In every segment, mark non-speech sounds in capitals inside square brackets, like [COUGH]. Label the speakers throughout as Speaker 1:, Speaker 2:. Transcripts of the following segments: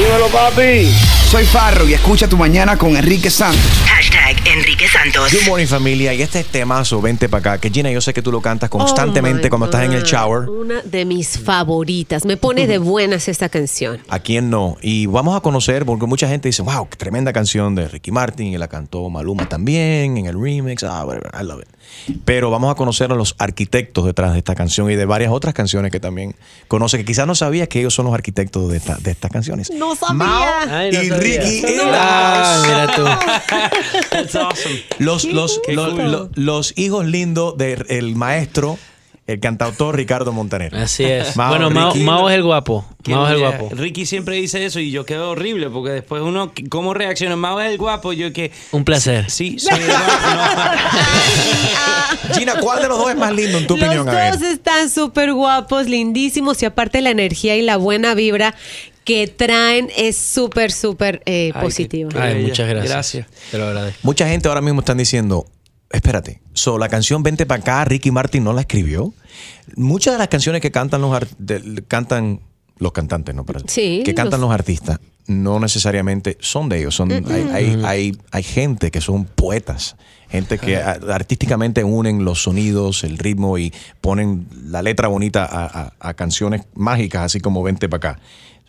Speaker 1: Dímelo, papi.
Speaker 2: Soy Farro y escucha tu mañana con Enrique Santos.
Speaker 3: Hashtag Enrique Santos.
Speaker 4: Good morning familia y este es temazo, vente para acá, que Gina yo sé que tú lo cantas
Speaker 5: Oh
Speaker 4: constantemente
Speaker 5: my
Speaker 4: cuando estás en el shower.
Speaker 5: Una de mis favoritas. Me pone de buenas esta canción.
Speaker 4: ¿A quién no? Y vamos a conocer, porque mucha gente dice, wow, qué tremenda canción de Ricky Martin, y la cantó Maluma también en el remix, ah, whatever, I love it. Pero vamos a conocer a los arquitectos detrás de esta canción y de varias otras canciones que también conoce, que quizás no sabías que ellos son los arquitectos de, esta- de estas canciones.
Speaker 5: No sabía.
Speaker 4: Mao
Speaker 6: Ay, no
Speaker 4: y
Speaker 6: sabía.
Speaker 4: Ricky the
Speaker 6: Ah, mira tú.
Speaker 7: That's [LAUGHS] awesome.
Speaker 4: Los, los,
Speaker 7: Qué
Speaker 4: los,
Speaker 7: cool.
Speaker 4: los- los hijos lindos del maestro, el cantautor Ricardo Montaner.
Speaker 6: Así es.
Speaker 4: Mao,
Speaker 6: bueno, Mao, es el guapo. Mao es el guapo.
Speaker 7: Ricky siempre dice eso y yo quedo horrible porque después uno, ¿cómo reacciona? Mao es el guapo, yo que...
Speaker 6: Un placer.
Speaker 7: Sí, soy el guapo. [LAUGHS]
Speaker 4: Gina, ¿cuál de los dos es más lindo en tu
Speaker 5: Los
Speaker 4: opinión? A ver.
Speaker 5: dos están súper guapos, lindísimos y aparte la energía y la buena vibra que traen es súper, súper eh,
Speaker 7: Ay,
Speaker 5: positiva.
Speaker 7: qué-
Speaker 6: Ay, muchas gracias.
Speaker 7: Gracias.
Speaker 6: Te lo agradezco.
Speaker 4: Mucha gente ahora mismo están diciendo, espérate, so, la canción Vente para acá, Ricky Martin no la escribió. Muchas de las canciones que cantan los, de- cantan los cantantes, ¿no? Pero-
Speaker 5: Sí,
Speaker 4: que cantan
Speaker 5: los-
Speaker 4: los artistas no necesariamente son de ellos. Son, hay, hay, hay, hay gente que son poetas, gente que artísticamente unen los sonidos, el ritmo y ponen la letra bonita a, a- a canciones mágicas, así como Vente para acá.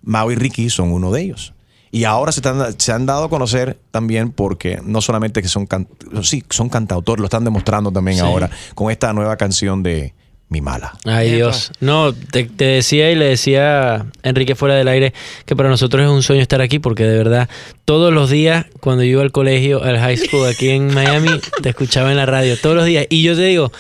Speaker 4: Mao y Ricky son uno de ellos. Y ahora se, están- se han dado a conocer también porque no solamente que son, can- sí, son cantautores, lo están demostrando también ahora con esta nueva canción de Mi Mala.
Speaker 6: Ay. Dios. No, te, te decía y le decía a Enrique fuera del aire que para nosotros es un sueño estar aquí porque de verdad todos los días cuando yo iba al colegio, al high school aquí en Miami, te escuchaba en la radio todos los días. Y yo te digo, o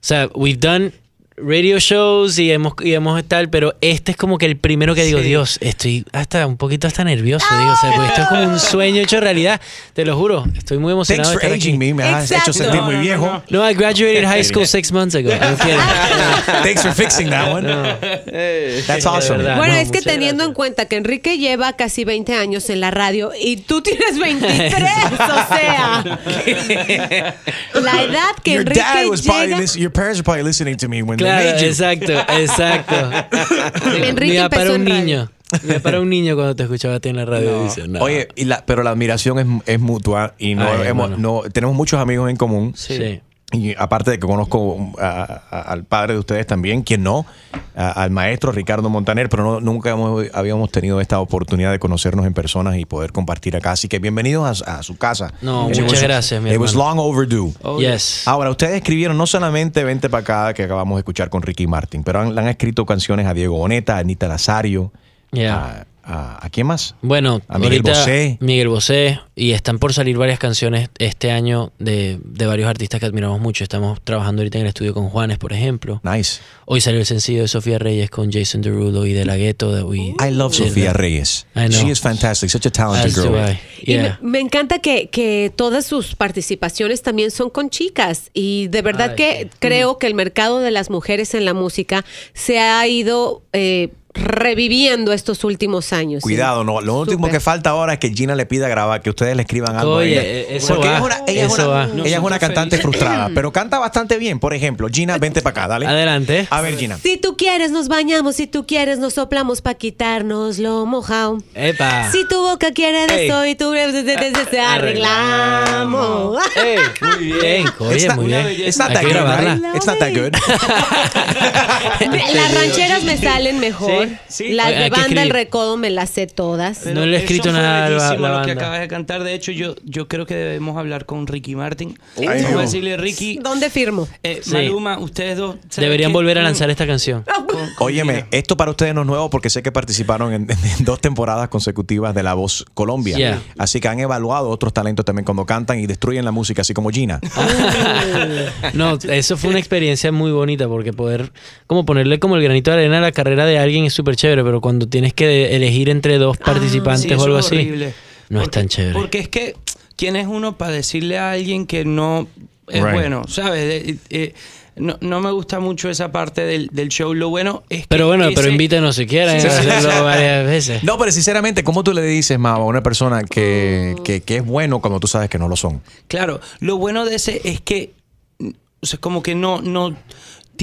Speaker 6: sea, we've done radio shows y hemos, y hemos tal, pero este es como que el primero que digo,
Speaker 7: Sí.
Speaker 6: Dios, estoy hasta un poquito hasta nervioso. Digo, o sea, porque esto es como un sueño hecho realidad. Te lo juro, estoy muy
Speaker 4: Thanks
Speaker 6: emocionado de
Speaker 4: for
Speaker 6: estar aquí.
Speaker 4: aging me, me has
Speaker 5: Exacto.
Speaker 4: hecho sentir
Speaker 7: No,
Speaker 4: muy
Speaker 7: no, no,
Speaker 4: viejo.
Speaker 7: no.
Speaker 6: No, I graduated high school six months ago. [LAUGHS]
Speaker 4: Thanks for fixing that one. That's awesome.
Speaker 6: verdad.
Speaker 5: Bueno,
Speaker 6: no,
Speaker 5: es que teniendo
Speaker 6: gracias.
Speaker 5: en cuenta que Enrique lleva casi 20 años en la radio y tú tienes 23, o sea, [LAUGHS] la edad que
Speaker 4: Your
Speaker 5: Enrique
Speaker 4: dad was probably
Speaker 5: llega...
Speaker 4: listen- your parents were probably listening to me when
Speaker 6: Claro, exacto, exacto. [LAUGHS]
Speaker 5: Enrique
Speaker 6: Mira, para un niño. Mira, para un niño cuando te escuchaba a ti en la radio. dice, no.
Speaker 4: Oye, y la- pero la admiración es, es mutua y no
Speaker 6: Ay,
Speaker 4: hemos, no, tenemos muchos amigos en común.
Speaker 6: sí.
Speaker 4: Y aparte de que conozco a- a- al padre de ustedes también, quien no, a- al maestro Ricardo Montaner, pero no- nunca hemos- habíamos tenido esta oportunidad de conocernos en personas y poder compartir acá. Así que bienvenidos a, su casa.
Speaker 6: No,
Speaker 4: It
Speaker 6: muchas
Speaker 4: was-
Speaker 6: gracias, mi
Speaker 4: It was long overdue.
Speaker 7: Oh,
Speaker 6: Yes.
Speaker 4: Ahora, ustedes escribieron no solamente Vente para acá, que acabamos de escuchar con Ricky Martin, pero han, le han escrito canciones a Diego Boneta, a Anita Lazario,
Speaker 6: Yeah.
Speaker 4: A, a- ¿a quién más?
Speaker 6: Bueno,
Speaker 4: A Miguel
Speaker 6: ahorita
Speaker 4: Bosé.
Speaker 6: Miguel Bosé y están por salir varias canciones este año de, de varios artistas que admiramos mucho. Estamos trabajando ahorita en el estudio con Juanes, por ejemplo.
Speaker 4: Nice.
Speaker 6: Hoy salió el sencillo de Sofía Reyes con Jason Derulo y de La Ghetto. de we
Speaker 4: I love Sofía. Reyes.
Speaker 6: I know.
Speaker 4: She is fantastic, such a talented
Speaker 6: As
Speaker 4: girl.
Speaker 5: Y me, encanta que, que todas sus participaciones también son con chicas y de verdad
Speaker 6: Ay,
Speaker 5: que creo que el mercado de las mujeres en la música se ha ido eh, reviviendo estos últimos años.
Speaker 4: Cuidado, no. Lo último que falta ahora es que Gina le pida grabar, que ustedes le escriban algo.
Speaker 6: Oye,
Speaker 4: a ella.
Speaker 6: eh, eso
Speaker 4: Porque
Speaker 6: va,
Speaker 4: ella es una, ella es
Speaker 6: eso
Speaker 4: una-
Speaker 6: va.
Speaker 4: ella es
Speaker 7: Nosotros
Speaker 4: una cantante
Speaker 7: felices.
Speaker 4: frustrada, pero canta bastante bien. Por ejemplo, Gina, vente para acá, dale.
Speaker 6: Adelante.
Speaker 4: A ver, Gina.
Speaker 5: Si tú quieres nos bañamos, si tú quieres nos soplamos para quitarnos lo mojado.
Speaker 6: Epa.
Speaker 5: Si tu boca quiere de eso y tú te arreglamos.
Speaker 6: Ey, muy bien. [LAUGHS] Oye,
Speaker 4: It's not-
Speaker 6: muy bien.
Speaker 4: It's not that good? It's not that good.
Speaker 5: Las rancheras me salen mejor.
Speaker 7: Sí, sí.
Speaker 5: Las de banda El. Recodo me las sé todas.
Speaker 7: Pero
Speaker 6: No le he escrito nada a la-
Speaker 7: lo que acabas de cantar. De hecho, yo, yo creo que debemos hablar con Ricky Martin.
Speaker 4: Ay,
Speaker 7: Vamos
Speaker 4: no.
Speaker 7: a decirle, Ricky,
Speaker 5: ¿Dónde firmo?
Speaker 7: eh,
Speaker 6: Sí.
Speaker 7: Maluma, ustedes dos. ¿saben
Speaker 6: Deberían
Speaker 7: qué?
Speaker 6: volver a
Speaker 7: Mm,
Speaker 6: lanzar esta canción. [LAUGHS]
Speaker 4: Óyeme, esto para ustedes no es nuevo porque sé que participaron en, en dos temporadas consecutivas de La Voz Colombia.
Speaker 6: Yeah.
Speaker 4: Así que han evaluado otros talentos también cuando cantan y destruyen la música, así como Gina. [LAUGHS]
Speaker 6: No, eso fue una experiencia muy bonita porque poder como ponerle como el granito de arena a la carrera de alguien es súper chévere, pero cuando tienes que elegir entre dos participantes
Speaker 7: Sí,
Speaker 6: o algo
Speaker 7: es
Speaker 6: así, no es
Speaker 7: Porque-
Speaker 6: tan chévere.
Speaker 7: Porque es que, ¿quién es uno para decirle a alguien que no es
Speaker 4: Right.
Speaker 7: bueno? ¿Sabes? Eh, no, no me gusta mucho esa parte del, del show. Lo bueno es que.
Speaker 6: Pero bueno,
Speaker 7: ese-
Speaker 6: pero invítanos si quieren
Speaker 7: Sí,
Speaker 6: a
Speaker 7: sí, sí.
Speaker 6: hacerlo varias veces.
Speaker 4: No, pero sinceramente, ¿cómo tú le dices, Mao, a una persona que, que, que es bueno cuando tú sabes que no lo son?
Speaker 7: Claro, lo bueno de ese es que, o sea, como que no,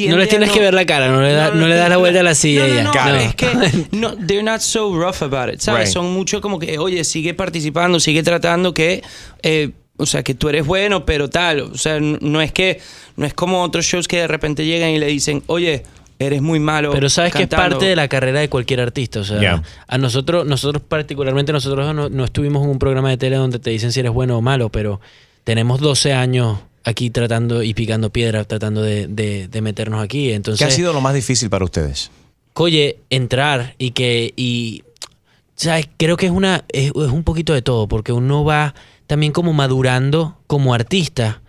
Speaker 7: No
Speaker 6: les tienes que ver la cara, no le, da- no le das la vuelta a la silla
Speaker 7: no, no,
Speaker 6: y ya.
Speaker 7: no,
Speaker 4: it.
Speaker 7: es que [LAUGHS] no, they're not so rough about it, ¿sabes?
Speaker 4: Right.
Speaker 7: Son mucho como que, oye, sigue participando, sigue tratando que, eh, o sea, que tú eres bueno, pero tal, o sea, no es que, no es como otros shows que de repente llegan y le dicen, oye, eres muy malo.
Speaker 6: Pero sabes que es
Speaker 7: cantando".
Speaker 6: parte de la carrera de cualquier artista. O sea,
Speaker 4: Yeah.
Speaker 6: a nosotros, nosotros particularmente, nosotros no, no estuvimos en un programa de tele donde te dicen si eres bueno o malo, pero tenemos 12 años aquí tratando y picando piedra, tratando de, de- de meternos aquí. Entonces,
Speaker 4: ¿Qué ha sido lo más difícil para ustedes?
Speaker 6: oye, entrar y que, y, ¿sabes? Creo que es una, es, es un poquito de todo, porque uno va también como madurando como artista.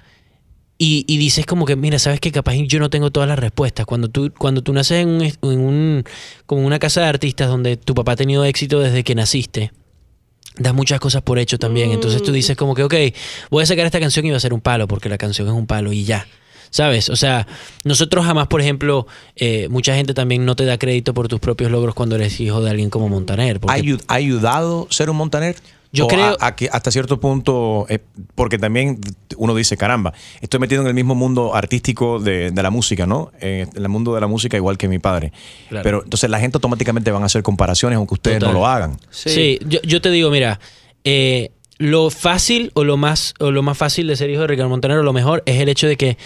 Speaker 6: Y, y dices como que, mira, sabes que capaz yo no tengo todas las respuestas. Cuando tú, cuando tú naces en, un, en un, como una casa de artistas donde tu papá ha tenido éxito desde que naciste, das muchas cosas por hecho también. Entonces tú dices como que, ok, voy a sacar esta canción y va a ser un palo, porque la canción es un palo y ya. ¿Sabes? O sea, nosotros jamás, por ejemplo, eh, mucha gente también no te da crédito por tus propios logros cuando eres hijo de alguien como Montaner.
Speaker 4: ¿Ha ayudado ser un montaner?
Speaker 6: Yo
Speaker 4: ¿O
Speaker 6: creo-
Speaker 4: a- a que hasta cierto punto, eh, porque también uno dice, caramba, estoy metido en el mismo mundo artístico de, de la música, ¿no? Eh, en el mundo de la música igual que mi padre.
Speaker 6: Claro.
Speaker 4: Pero entonces la gente automáticamente van a hacer comparaciones aunque ustedes
Speaker 6: Total.
Speaker 4: no lo hagan.
Speaker 6: Sí, yo, yo te digo, mira, eh, lo fácil o lo más o lo más fácil de ser hijo de Ricardo Montaner, lo mejor es el hecho de que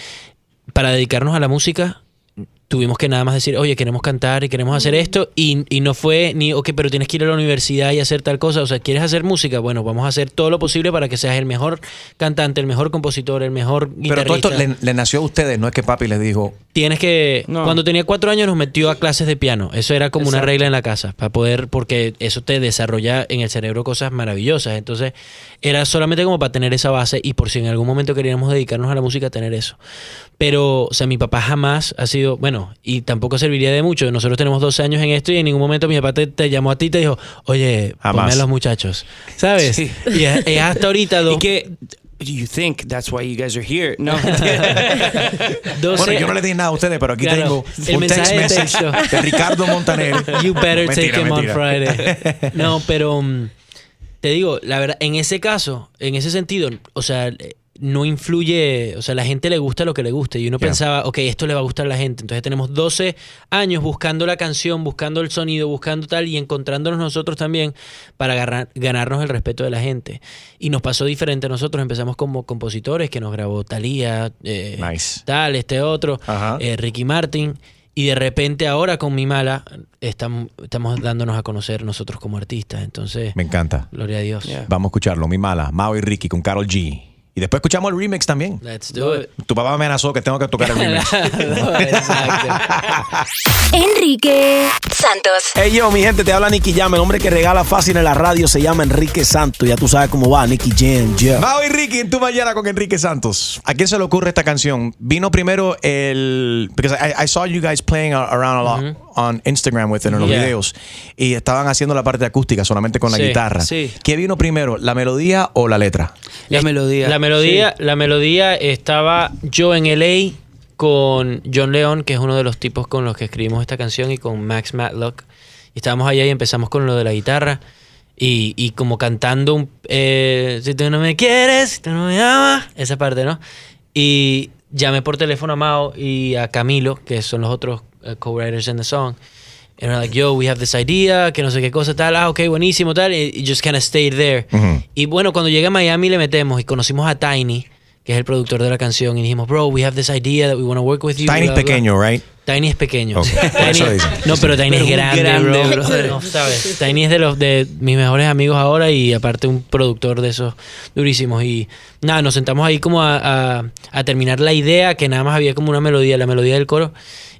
Speaker 6: para dedicarnos a la música tuvimos que nada más decir, oye, queremos cantar y queremos hacer esto y, y no fue ni, ok, pero tienes que ir a la universidad y hacer tal cosa, o sea, ¿quieres hacer música? Bueno, vamos a hacer todo lo posible para que seas el mejor cantante, el mejor compositor, el mejor
Speaker 4: Pero
Speaker 6: guitarrista.
Speaker 4: todo esto le, le nació a ustedes, no es que papi les dijo,
Speaker 6: Tienes que.
Speaker 7: No.
Speaker 6: Cuando tenía cuatro años nos metió a clases de piano. Eso era como una regla en la casa. Para poder. Porque eso te desarrolla en el cerebro cosas maravillosas. Entonces, era solamente como para tener esa base y por si en algún momento queríamos dedicarnos a la música, tener eso. Pero, o sea, mi papá jamás ha sido. Bueno, y tampoco serviría de mucho. Nosotros tenemos 12 años en esto y en ningún momento mi papá te, te llamó a ti y te dijo, oye,
Speaker 4: Jamás.
Speaker 6: ponme a los muchachos. ¿Sabes?
Speaker 7: Sí.
Speaker 6: Y es, es hasta ahorita.
Speaker 7: Y
Speaker 6: do-
Speaker 7: que, you think that's why you guys are here. No, [LAUGHS]
Speaker 6: 12
Speaker 4: bueno, yo no le dije nada a ustedes, pero aquí
Speaker 6: Claro,
Speaker 4: tengo un text
Speaker 6: mensaje de
Speaker 4: message
Speaker 6: texto.
Speaker 4: de Ricardo Montaner. [LAUGHS]
Speaker 6: You better
Speaker 4: Mentira,
Speaker 6: take him on. Friday. [LAUGHS] No, pero mm, te digo, la verdad, en ese caso, en ese sentido, o sea, eh, no influye, o sea, a la gente le gusta lo que le guste. Y uno
Speaker 4: Yeah.
Speaker 6: pensaba, ok, esto le va a gustar a la gente. Entonces tenemos 12 años buscando la canción, buscando el sonido, buscando tal y encontrándonos nosotros también para agarrar- ganarnos el respeto de la gente. Y nos pasó diferente. Nosotros empezamos como compositores que nos grabó Talía,
Speaker 4: Nice.
Speaker 6: tal, este otro, eh, Ricky Martin. Y de repente ahora con Mi Mala estamos, estamos dándonos a conocer nosotros como artistas. Entonces,
Speaker 4: Me encanta.
Speaker 6: gloria a Dios.
Speaker 7: Yeah.
Speaker 4: Vamos a escucharlo, mi mala, Mao y Ricky con Carol G. Y después escuchamos el remix también.
Speaker 6: Let's do it.
Speaker 4: Tu papá me amenazó que tengo que tocar el remix.
Speaker 6: No, [LAUGHS] exacto.
Speaker 3: Enrique Santos.
Speaker 1: Hey yo, mi gente, te habla Nicky Jam. El hombre que regala fácil en la radio se llama Enrique Santo. Ya tú sabes cómo va, Nicky Jam. Yeah.
Speaker 4: Mao y Ricky en tu mañana con Enrique Santos. ¿A quién se le ocurre esta canción? Vino primero el. Because I, I saw you guys playing around a lot on Instagram with it en los
Speaker 6: Yeah.
Speaker 4: videos. Y estaban haciendo la parte acústica solamente con la
Speaker 6: Sí,
Speaker 4: guitarra.
Speaker 7: sí.
Speaker 4: ¿Qué vino primero, la melodía o la letra?
Speaker 7: la melodía.
Speaker 6: La melodía,
Speaker 7: Sí.
Speaker 6: la melodía estaba yo en LA con John León, que es uno de los tipos con los que escribimos esta canción, y con Max Matlock. Y estábamos allá y empezamos con lo de la guitarra. Y, y como cantando un, eh, si tú no me quieres, si tú no me amas, esa parte, ¿no? Y llamé por teléfono a Mao y a Camilo, que son los otros eh, co-writers in the song. And we're like, yo, we have this idea, que no sé qué cosa, tal, ah, ok, buenísimo, tal. Y just kind of stayed there.
Speaker 4: Ujú.
Speaker 6: Y bueno, cuando llegué a Miami le metemos y conocimos a Tiny, que es el productor de la canción, y dijimos, bro, we have this idea that we want to work with you.
Speaker 4: Tiny
Speaker 6: bla,
Speaker 4: es
Speaker 6: bla".
Speaker 4: pequeño, right?
Speaker 6: Tiny es pequeño.
Speaker 4: Ok, [LAUGHS]
Speaker 6: Tiny- no, pero Tiny
Speaker 7: Pero
Speaker 6: es grande,
Speaker 7: grande,
Speaker 6: bro. [LAUGHS] No, ¿sabes? Tiny es de los de mis mejores amigos ahora y aparte un productor de esos durísimos. Y nada, nos sentamos ahí como a, a- a terminar la idea, que nada más había como una melodía, la melodía del coro.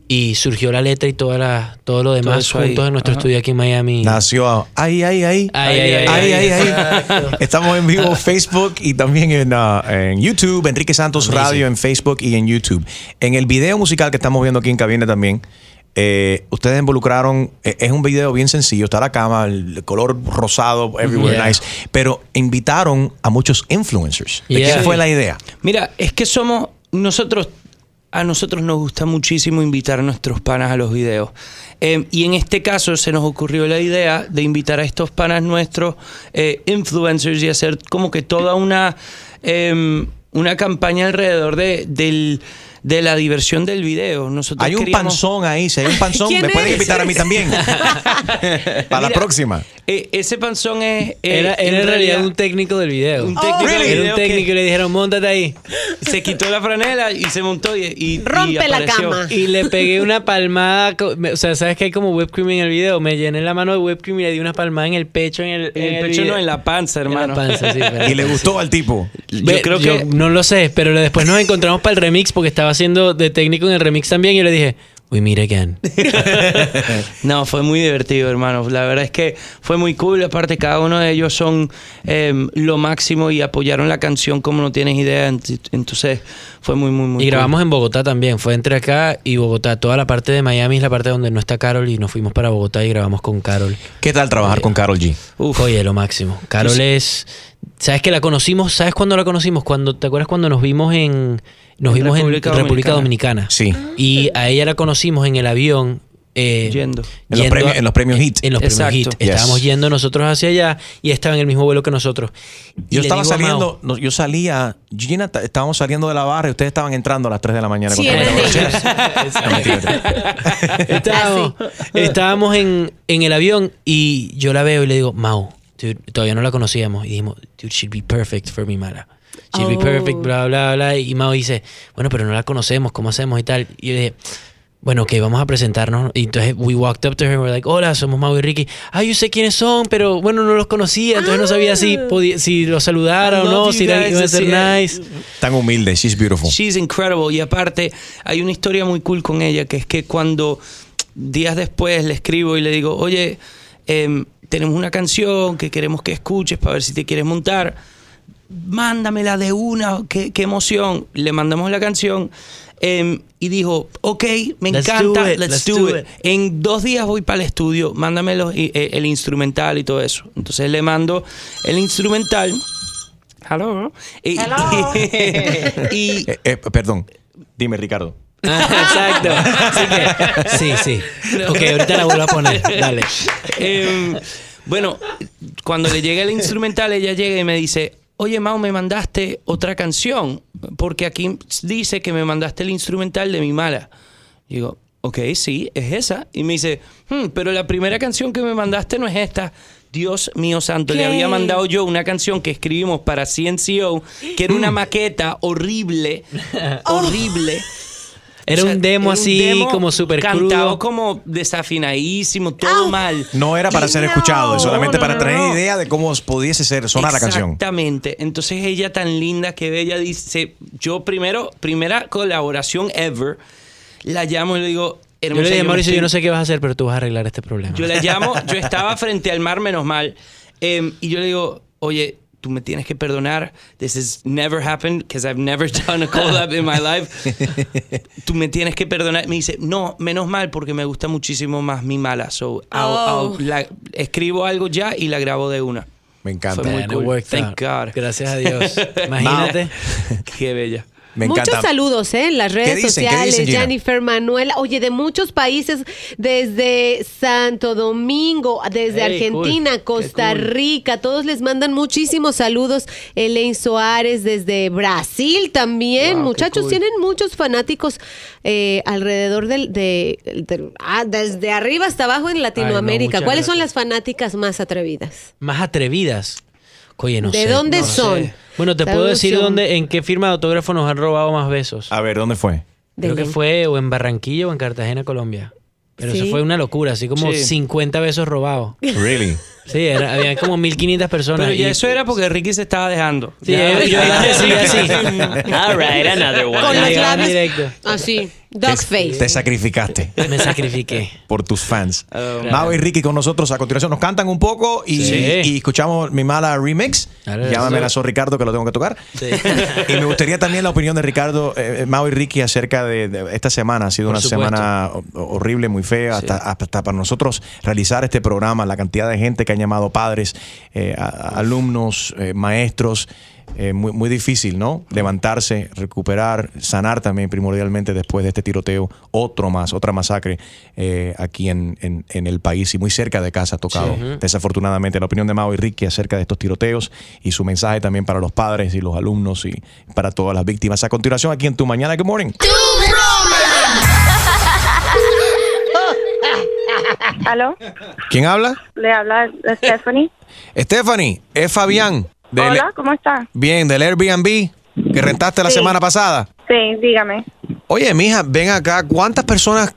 Speaker 6: Y surgió la letra y toda la, todo lo demás
Speaker 7: ahí.
Speaker 6: juntos en nuestro
Speaker 7: Ajá.
Speaker 6: estudio aquí en Miami.
Speaker 4: Nació ahí, ahí, ahí.
Speaker 6: Ay, ay, ay,
Speaker 4: Ay, ay, ay.
Speaker 6: exacto.
Speaker 4: Estamos en vivo en Facebook y también en, uh, en YouTube, Enrique Santos
Speaker 6: Amazing.
Speaker 4: Radio en Facebook y en YouTube. En el video musical que estamos viendo aquí en cabina también, eh, ustedes involucraron, eh, es un video bien sencillo, está la cama, el color rosado, everywhere
Speaker 6: Yeah.
Speaker 4: nice, pero invitaron a muchos influencers. ¿De
Speaker 6: Yeah.
Speaker 4: quién fue la idea?
Speaker 7: Mira, es que somos nosotros, a nosotros nos gusta muchísimo invitar a nuestros panas a los videos. Eh, y en este caso se nos ocurrió la idea de invitar a estos panas nuestros, eh, influencers, y hacer como que toda una, em, una campaña alrededor de, del, de la diversión del video. Nosotros
Speaker 4: Hay un
Speaker 7: queríamos-
Speaker 4: panzón ahí. Si hay un [LAUGHS] panzón,
Speaker 5: ¿Quién
Speaker 4: me pueden invitar a mí también. [LAUGHS] Para la próxima.
Speaker 7: Eh, ese panzón es. eh,
Speaker 6: Era, era en realidad un técnico del video.
Speaker 7: un técnico del
Speaker 6: Era un técnico y le dijeron, montate ahí. [LAUGHS]
Speaker 7: se quitó la franela y se montó y, y-
Speaker 5: Rompe
Speaker 7: y
Speaker 5: la cama.
Speaker 6: Y le pegué una palmada. O sea, ¿sabes que hay como whipped cream en el video? Me llené la mano de whipped cream y le di una palmada en el pecho. En el,
Speaker 7: En el pecho
Speaker 6: video.
Speaker 7: no, en la panza,
Speaker 6: En
Speaker 7: hermano.
Speaker 6: la panza, sí. [LAUGHS] pero-
Speaker 4: Y le gustó al tipo.
Speaker 6: Ve,
Speaker 7: Yo creo que.
Speaker 6: no lo sé, pero después nos encontramos para el remix porque estaba haciendo de técnico en el remix también y yo le dije, we meet again. [LAUGHS]
Speaker 7: No, fue muy divertido, hermano. La verdad es que fue muy cool. Aparte, cada uno de ellos son em, lo máximo y apoyaron la canción como no tienes idea. Ent- Entonces, fue muy, muy, muy
Speaker 6: y
Speaker 7: cool.
Speaker 6: grabamos en Bogotá también, fue entre acá y Bogotá. Toda la parte de Miami es la parte donde no está Carol y nos fuimos para Bogotá y grabamos con Carol.
Speaker 4: ¿Qué tal trabajar con Carol G?
Speaker 6: Uf. Oye, lo máximo. Carol es. ¿Sabes que la conocimos? ¿Sabes cuándo la conocimos? Cuando, ¿Te acuerdas cuando nos vimos en. Nos
Speaker 7: En
Speaker 6: vimos
Speaker 7: República
Speaker 6: en República Dominicana?
Speaker 4: Sí.
Speaker 6: Y a ella la conocimos en el avión. Eh,
Speaker 7: Yendo.
Speaker 4: En los premios- en los premios Hit.
Speaker 6: En los
Speaker 7: Exacto.
Speaker 6: premios Hit.
Speaker 4: Yes.
Speaker 6: Estábamos yendo nosotros hacia allá y estaba en el mismo vuelo que nosotros. Y
Speaker 4: Yo estaba
Speaker 6: a Mao,
Speaker 4: saliendo, no, yo salía, Gina, estábamos saliendo de la barra y ustedes estaban entrando a las 3 de la mañana.
Speaker 5: Sí. [LAUGHS]
Speaker 4: No, mentira, mentira. [LAUGHS] [LAUGHS]
Speaker 6: Estábamos, estábamos en, en el avión y yo la veo y le digo, Mau, dude, todavía no la conocíamos. Y dijimos, dude, she'd be perfect for mi mala. She'd be
Speaker 5: Oh.
Speaker 6: perfect, bla, bla, bla. Y Mau dice, bueno, pero no la conocemos, ¿cómo hacemos y tal? Y yo dije, bueno, ok, vamos a presentarnos. Y entonces we walked up to her and we're like, hola, somos Mau y Ricky. Ah, yo sé quiénes son, pero bueno, no los conocía. Entonces no sabía si, podía, si los saludara
Speaker 7: I
Speaker 6: o no, si
Speaker 7: guys,
Speaker 6: iban a ser
Speaker 7: decía-
Speaker 6: nice.
Speaker 4: Tan humilde, she's beautiful.
Speaker 7: She's incredible. Y aparte, hay una historia muy cool con ella, que es que cuando días después le escribo y le digo, oye, em, tenemos una canción que queremos que escuches para ver si te quieres montar. Mándamela de una, qué, qué emoción. Le mandamos la canción em, y dijo, ok, me
Speaker 6: Let's
Speaker 7: encanta,
Speaker 6: do it,
Speaker 7: let's,
Speaker 6: let's
Speaker 7: do,
Speaker 6: do
Speaker 7: it.
Speaker 6: it.
Speaker 7: En dos días voy para el estudio, mándame los- eh, el instrumental y todo eso. Entonces le mando el instrumental. Hello. Y, [LAUGHS] y-
Speaker 4: Eh, eh, perdón, dime Ricardo. [LAUGHS]
Speaker 6: Exacto. Así que, sí, sí. Ok, ahorita la vuelvo a poner. Dale.
Speaker 7: Em, bueno, cuando le llega el instrumental, ella llega y me dice, oye, Mau, me mandaste otra canción, porque aquí dice que me mandaste el instrumental de mi mala. Digo, ok, sí, es esa. Y me dice, "Hmm, pero la primera canción que me mandaste no es esta. Dios mío santo, le había mandado yo una canción que escribimos para CNCO, que era una [CLEARS THROAT] maqueta horrible, horrible.
Speaker 6: Era
Speaker 7: O sea,
Speaker 6: un demo
Speaker 7: era un
Speaker 6: así,
Speaker 7: demo
Speaker 6: como súper
Speaker 7: Cantado
Speaker 6: crudo.
Speaker 7: como desafinadísimo, todo mal.
Speaker 4: No era para ser escuchado,
Speaker 5: No,
Speaker 4: solamente
Speaker 7: no,
Speaker 4: para
Speaker 7: no,
Speaker 4: tener
Speaker 7: no.
Speaker 4: idea de cómo pudiese ser sonar la canción.
Speaker 7: Exactamente. Entonces ella tan linda que bella dice, yo primero, primera colaboración ever, la llamo y le digo,
Speaker 6: Yo
Speaker 7: hermosa,
Speaker 6: le dije,
Speaker 7: me
Speaker 6: Mauricio,
Speaker 7: estoy-
Speaker 6: yo no sé qué vas a hacer, pero tú vas a arreglar este problema.
Speaker 7: Yo la llamo, yo [LAUGHS] estaba frente al mar, menos mal, em, y yo le digo, oye, tú me tienes que perdonar. This has never happened because I've never [LAUGHS] done a collab in my life. [LAUGHS] Tú me tienes que perdonar. Me dice, no, menos mal porque me gusta muchísimo más mi mala. So, I'll-
Speaker 5: Oh.
Speaker 7: I'll- la- escribo algo ya y la grabo de una.
Speaker 4: Me encanta.
Speaker 7: Fue muy
Speaker 6: Man,
Speaker 7: cool. Thank
Speaker 6: out.
Speaker 7: God.
Speaker 6: Gracias a Dios. [LAUGHS] Imagínate.
Speaker 7: Qué bella.
Speaker 4: Me encanta.
Speaker 5: Muchos saludos ¿eh? en las redes
Speaker 4: dicen? ¿Qué
Speaker 5: sociales.
Speaker 4: dicen, Gina?
Speaker 5: Jennifer Manuel, oye, de muchos países, desde Santo Domingo, desde
Speaker 6: Hey,
Speaker 5: Argentina,
Speaker 6: cool.
Speaker 5: Costa
Speaker 6: cool.
Speaker 5: Rica, todos les mandan muchísimos saludos. Elaine Soares desde Brasil también.
Speaker 6: Wow,
Speaker 5: Muchachos,
Speaker 6: cool.
Speaker 5: tienen muchos fanáticos eh, alrededor del, de, ah, desde arriba hasta abajo en Latinoamérica. ¿Cuáles son las fanáticas más atrevidas?
Speaker 6: Más atrevidas. Oye, no
Speaker 5: ¿De
Speaker 6: sé.
Speaker 5: dónde
Speaker 6: no
Speaker 5: son?
Speaker 6: sé. Bueno, te puedo decir dónde, en qué firma de autógrafo nos han robado más besos.
Speaker 4: A ver, ¿dónde fue?
Speaker 6: Creo que fue o en Barranquilla o en Cartagena, Colombia. Pero
Speaker 5: Sí.
Speaker 6: eso fue una locura, así como
Speaker 7: Sí.
Speaker 6: 50 besos robados.
Speaker 4: Really? [LAUGHS]
Speaker 6: Sí, era, había como 1500 personas.
Speaker 7: Pero ya
Speaker 6: y-
Speaker 7: eso era porque Ricky se estaba dejando.
Speaker 6: Sí,
Speaker 7: Ya-
Speaker 6: yo, recibí así.
Speaker 8: All right, another one.
Speaker 5: Con
Speaker 6: directo.
Speaker 5: así, dog
Speaker 4: Te,
Speaker 5: face.
Speaker 4: te sacrificaste
Speaker 6: Me sacrifiqué.
Speaker 4: por tus fans.
Speaker 7: Oh.
Speaker 4: Mau y Ricky con nosotros a continuación nos cantan un poco y,
Speaker 6: Sí.
Speaker 4: y escuchamos mi mala remix.
Speaker 6: Dale,
Speaker 4: Llámame
Speaker 6: dale.
Speaker 4: a Ricardo que lo tengo que tocar.
Speaker 6: Sí. [LAUGHS]
Speaker 4: Y me gustaría también la opinión de Ricardo, eh, Mau y Ricky acerca de, de esta semana. Ha sido
Speaker 6: Por
Speaker 4: una
Speaker 6: supuesto.
Speaker 4: semana ho- horrible, muy fea, hasta, hasta para nosotros realizar este programa, la cantidad de gente que ha han llamado padres, eh, a- alumnos, eh, maestros. Eh, muy, muy difícil, ¿no? Levantarse, recuperar, sanar también primordialmente después de este tiroteo. Otro más, otra masacre eh, aquí en, en- en el país y muy cerca de casa ha tocado. Desafortunadamente, la opinión de Mao y Ricky acerca de estos tiroteos y su mensaje también para los padres y los alumnos y para todas las víctimas. A continuación, aquí en Tu Mañana, Good Morning.
Speaker 9: ¿Aló?
Speaker 4: ¿Quién habla?
Speaker 9: Le habla Stephanie.
Speaker 4: Stephanie, es Fabián. del-
Speaker 9: Hola, ¿cómo está?
Speaker 4: Bien, del Airbnb que rentaste la
Speaker 9: Sí.
Speaker 4: semana pasada.
Speaker 9: Sí, dígame.
Speaker 4: Oye, mija, ven acá. ¿Cuántas personas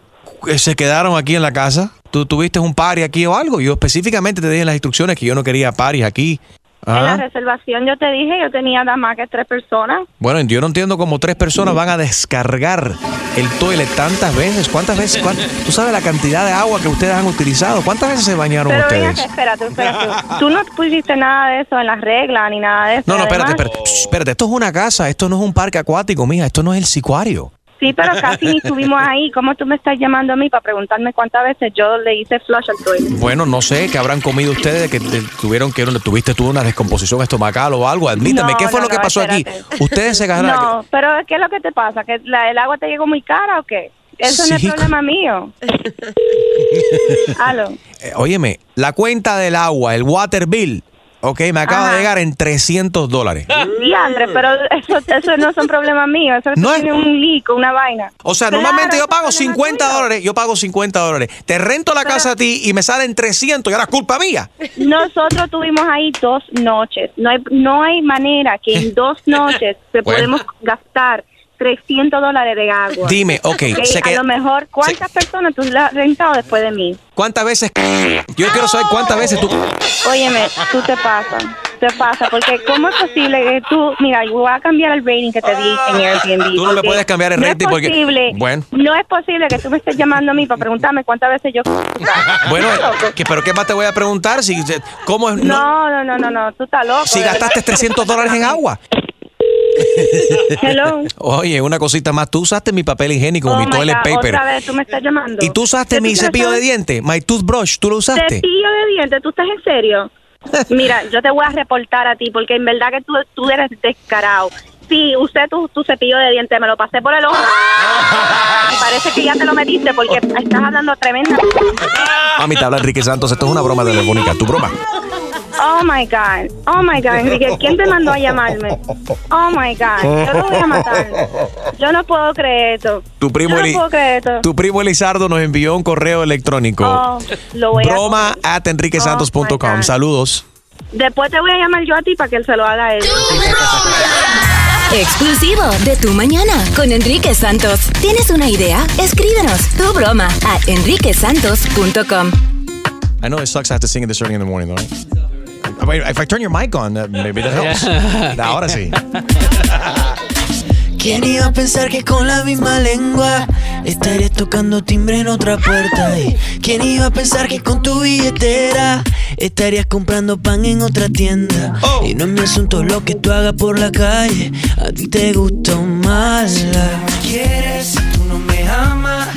Speaker 4: eh, se quedaron aquí en la casa? ¿Tú tuviste un party aquí o algo? Yo específicamente te dije en las instrucciones que yo no quería parties aquí.
Speaker 9: En la
Speaker 4: Ajá.
Speaker 9: reservación yo te dije, yo tenía nada más que tres personas.
Speaker 4: Bueno, yo no entiendo cómo tres personas van a descargar el toilet tantas veces. ¿Cuántas veces? cuán- ¿Tú sabes la cantidad de agua que ustedes han utilizado? ¿Cuántas veces se bañaron
Speaker 9: Pero
Speaker 4: ustedes?
Speaker 9: acá, espérate, espérate. Tú no pusiste nada de eso en las reglas ni nada de eso.
Speaker 4: No, no, espérate, espérate. Espérate. Esto es una casa, esto no es un parque acuático, mija. Esto no es el sicuario.
Speaker 9: Sí, pero casi ni estuvimos ahí. ¿Cómo tú me estás llamando a mí para preguntarme cuántas veces yo le hice flush al toilet?
Speaker 4: Bueno, no sé, ¿qué habrán comido ustedes? Que tuvieron que tuviste tú una descomposición estomacal o algo. Admítame,
Speaker 9: No,
Speaker 4: ¿qué fue
Speaker 9: no,
Speaker 4: lo que
Speaker 9: no,
Speaker 4: pasó aquí?
Speaker 9: espérate.
Speaker 4: Ustedes se agarraron.
Speaker 9: No, pero ¿qué es lo que te pasa? ¿Que la- el agua te llegó muy cara o qué? Eso no
Speaker 4: Sí.
Speaker 9: es problema mío. [LAUGHS] Aló.
Speaker 4: Eh, óyeme, la cuenta del agua, el water bill, ok, me acaba
Speaker 9: Ajá.
Speaker 4: de llegar en 300 dólares.
Speaker 9: Diandre, pero eso, eso no son problemas míos. Eso
Speaker 4: No es-
Speaker 9: tiene un leak, una vaina.
Speaker 4: O sea,
Speaker 9: Claro,
Speaker 4: normalmente yo
Speaker 9: es
Speaker 4: pago
Speaker 9: problema
Speaker 4: 50
Speaker 9: tuyo.
Speaker 4: dólares, yo pago 50 dólares. Te rento la
Speaker 9: Pero-
Speaker 4: casa a ti y me salen 300 y ahora es culpa mía.
Speaker 9: Nosotros tuvimos ahí dos noches. No hay, no hay manera que en [LAUGHS] dos noches se
Speaker 4: Bueno.
Speaker 9: podemos gastar 300 dólares de agua.
Speaker 4: Dime, ok,
Speaker 9: Ok,
Speaker 4: se
Speaker 9: a
Speaker 4: queda-
Speaker 9: lo mejor, ¿cuántas personas tú has rentado después de mí?
Speaker 4: ¿Cuántas veces? Yo quiero saber cuántas veces tú...
Speaker 9: Óyeme, tú te pasas, te pasa, porque ¿cómo es posible que tú, mira, yo voy a cambiar el rating que te di en Airbnb.
Speaker 4: Tú no me
Speaker 9: porque
Speaker 4: puedes cambiar el
Speaker 9: no
Speaker 4: rating
Speaker 9: es
Speaker 4: porque-
Speaker 9: posible,
Speaker 4: Bueno.
Speaker 9: No es posible que tú me estés llamando a mí para preguntarme cuántas veces yo... [LAUGHS]
Speaker 4: Bueno, [LAUGHS]
Speaker 9: ¿Estás loco?
Speaker 4: ¿qué- ¿pero qué más te voy a preguntar? Si, ¿Cómo es? no-
Speaker 9: No, no, no, no, tú estás loco.
Speaker 4: si gastaste 300 dólares en agua. [LAUGHS]
Speaker 9: Hello.
Speaker 4: Oye, una cosita más. Tú usaste mi papel higiénico,
Speaker 9: Oh
Speaker 4: mi toilet
Speaker 9: God,
Speaker 4: paper.
Speaker 9: Otra vez tú me estás llamando.
Speaker 4: Y tú usaste
Speaker 9: ¿Qué
Speaker 4: mi cepillo de dientes, my toothbrush. ¿Tú lo usaste?
Speaker 9: Cepillo de dientes, ¿tú estás en serio? [LAUGHS] Mira, yo te voy a reportar a ti porque en verdad que tú, tú eres descarado. Sí, usé tu, tu cepillo de dientes, me lo pasé por el ojo. Y parece que ya te lo metiste porque estás hablando tremenda.
Speaker 4: Mami, te habla Enrique Santos. Esto es una broma telefónica. ¿Tu broma?
Speaker 9: Oh my God, oh my God, Enrique, ¿quién te mandó a llamarme? Oh my God, yo lo voy a matar. Yo no puedo creer esto.
Speaker 4: Tu primo,
Speaker 9: yo no
Speaker 4: Eli-
Speaker 9: puedo creer esto.
Speaker 4: tu primo Elizardo nos envió un correo electrónico.
Speaker 9: Oh, lo voy a-
Speaker 4: broma at enriquesantos.com.
Speaker 9: Oh, my God.
Speaker 4: Saludos.
Speaker 9: Después te voy a llamar yo a ti para que él se lo haga a él.
Speaker 10: Exclusivo de Tu Mañana con Enrique Santos. ¿Tienes una idea? Escríbenos tu broma a enriquesantos.com.
Speaker 4: I know it sucks I have to sing it this early in the morning, though, right? Wait, If I turn your mic on, uh, maybe that helps. [LAUGHS] Ahora sí.
Speaker 6: ¿Quién iba a pensar que con la misma lengua estarías tocando timbre en otra puerta? Y ¿Quién iba a pensar que con tu billetera estarías comprando pan en otra tienda? Y no es mi asunto lo que tú hagas por la calle, a ti te gusta más la quieres, si tú no me amas,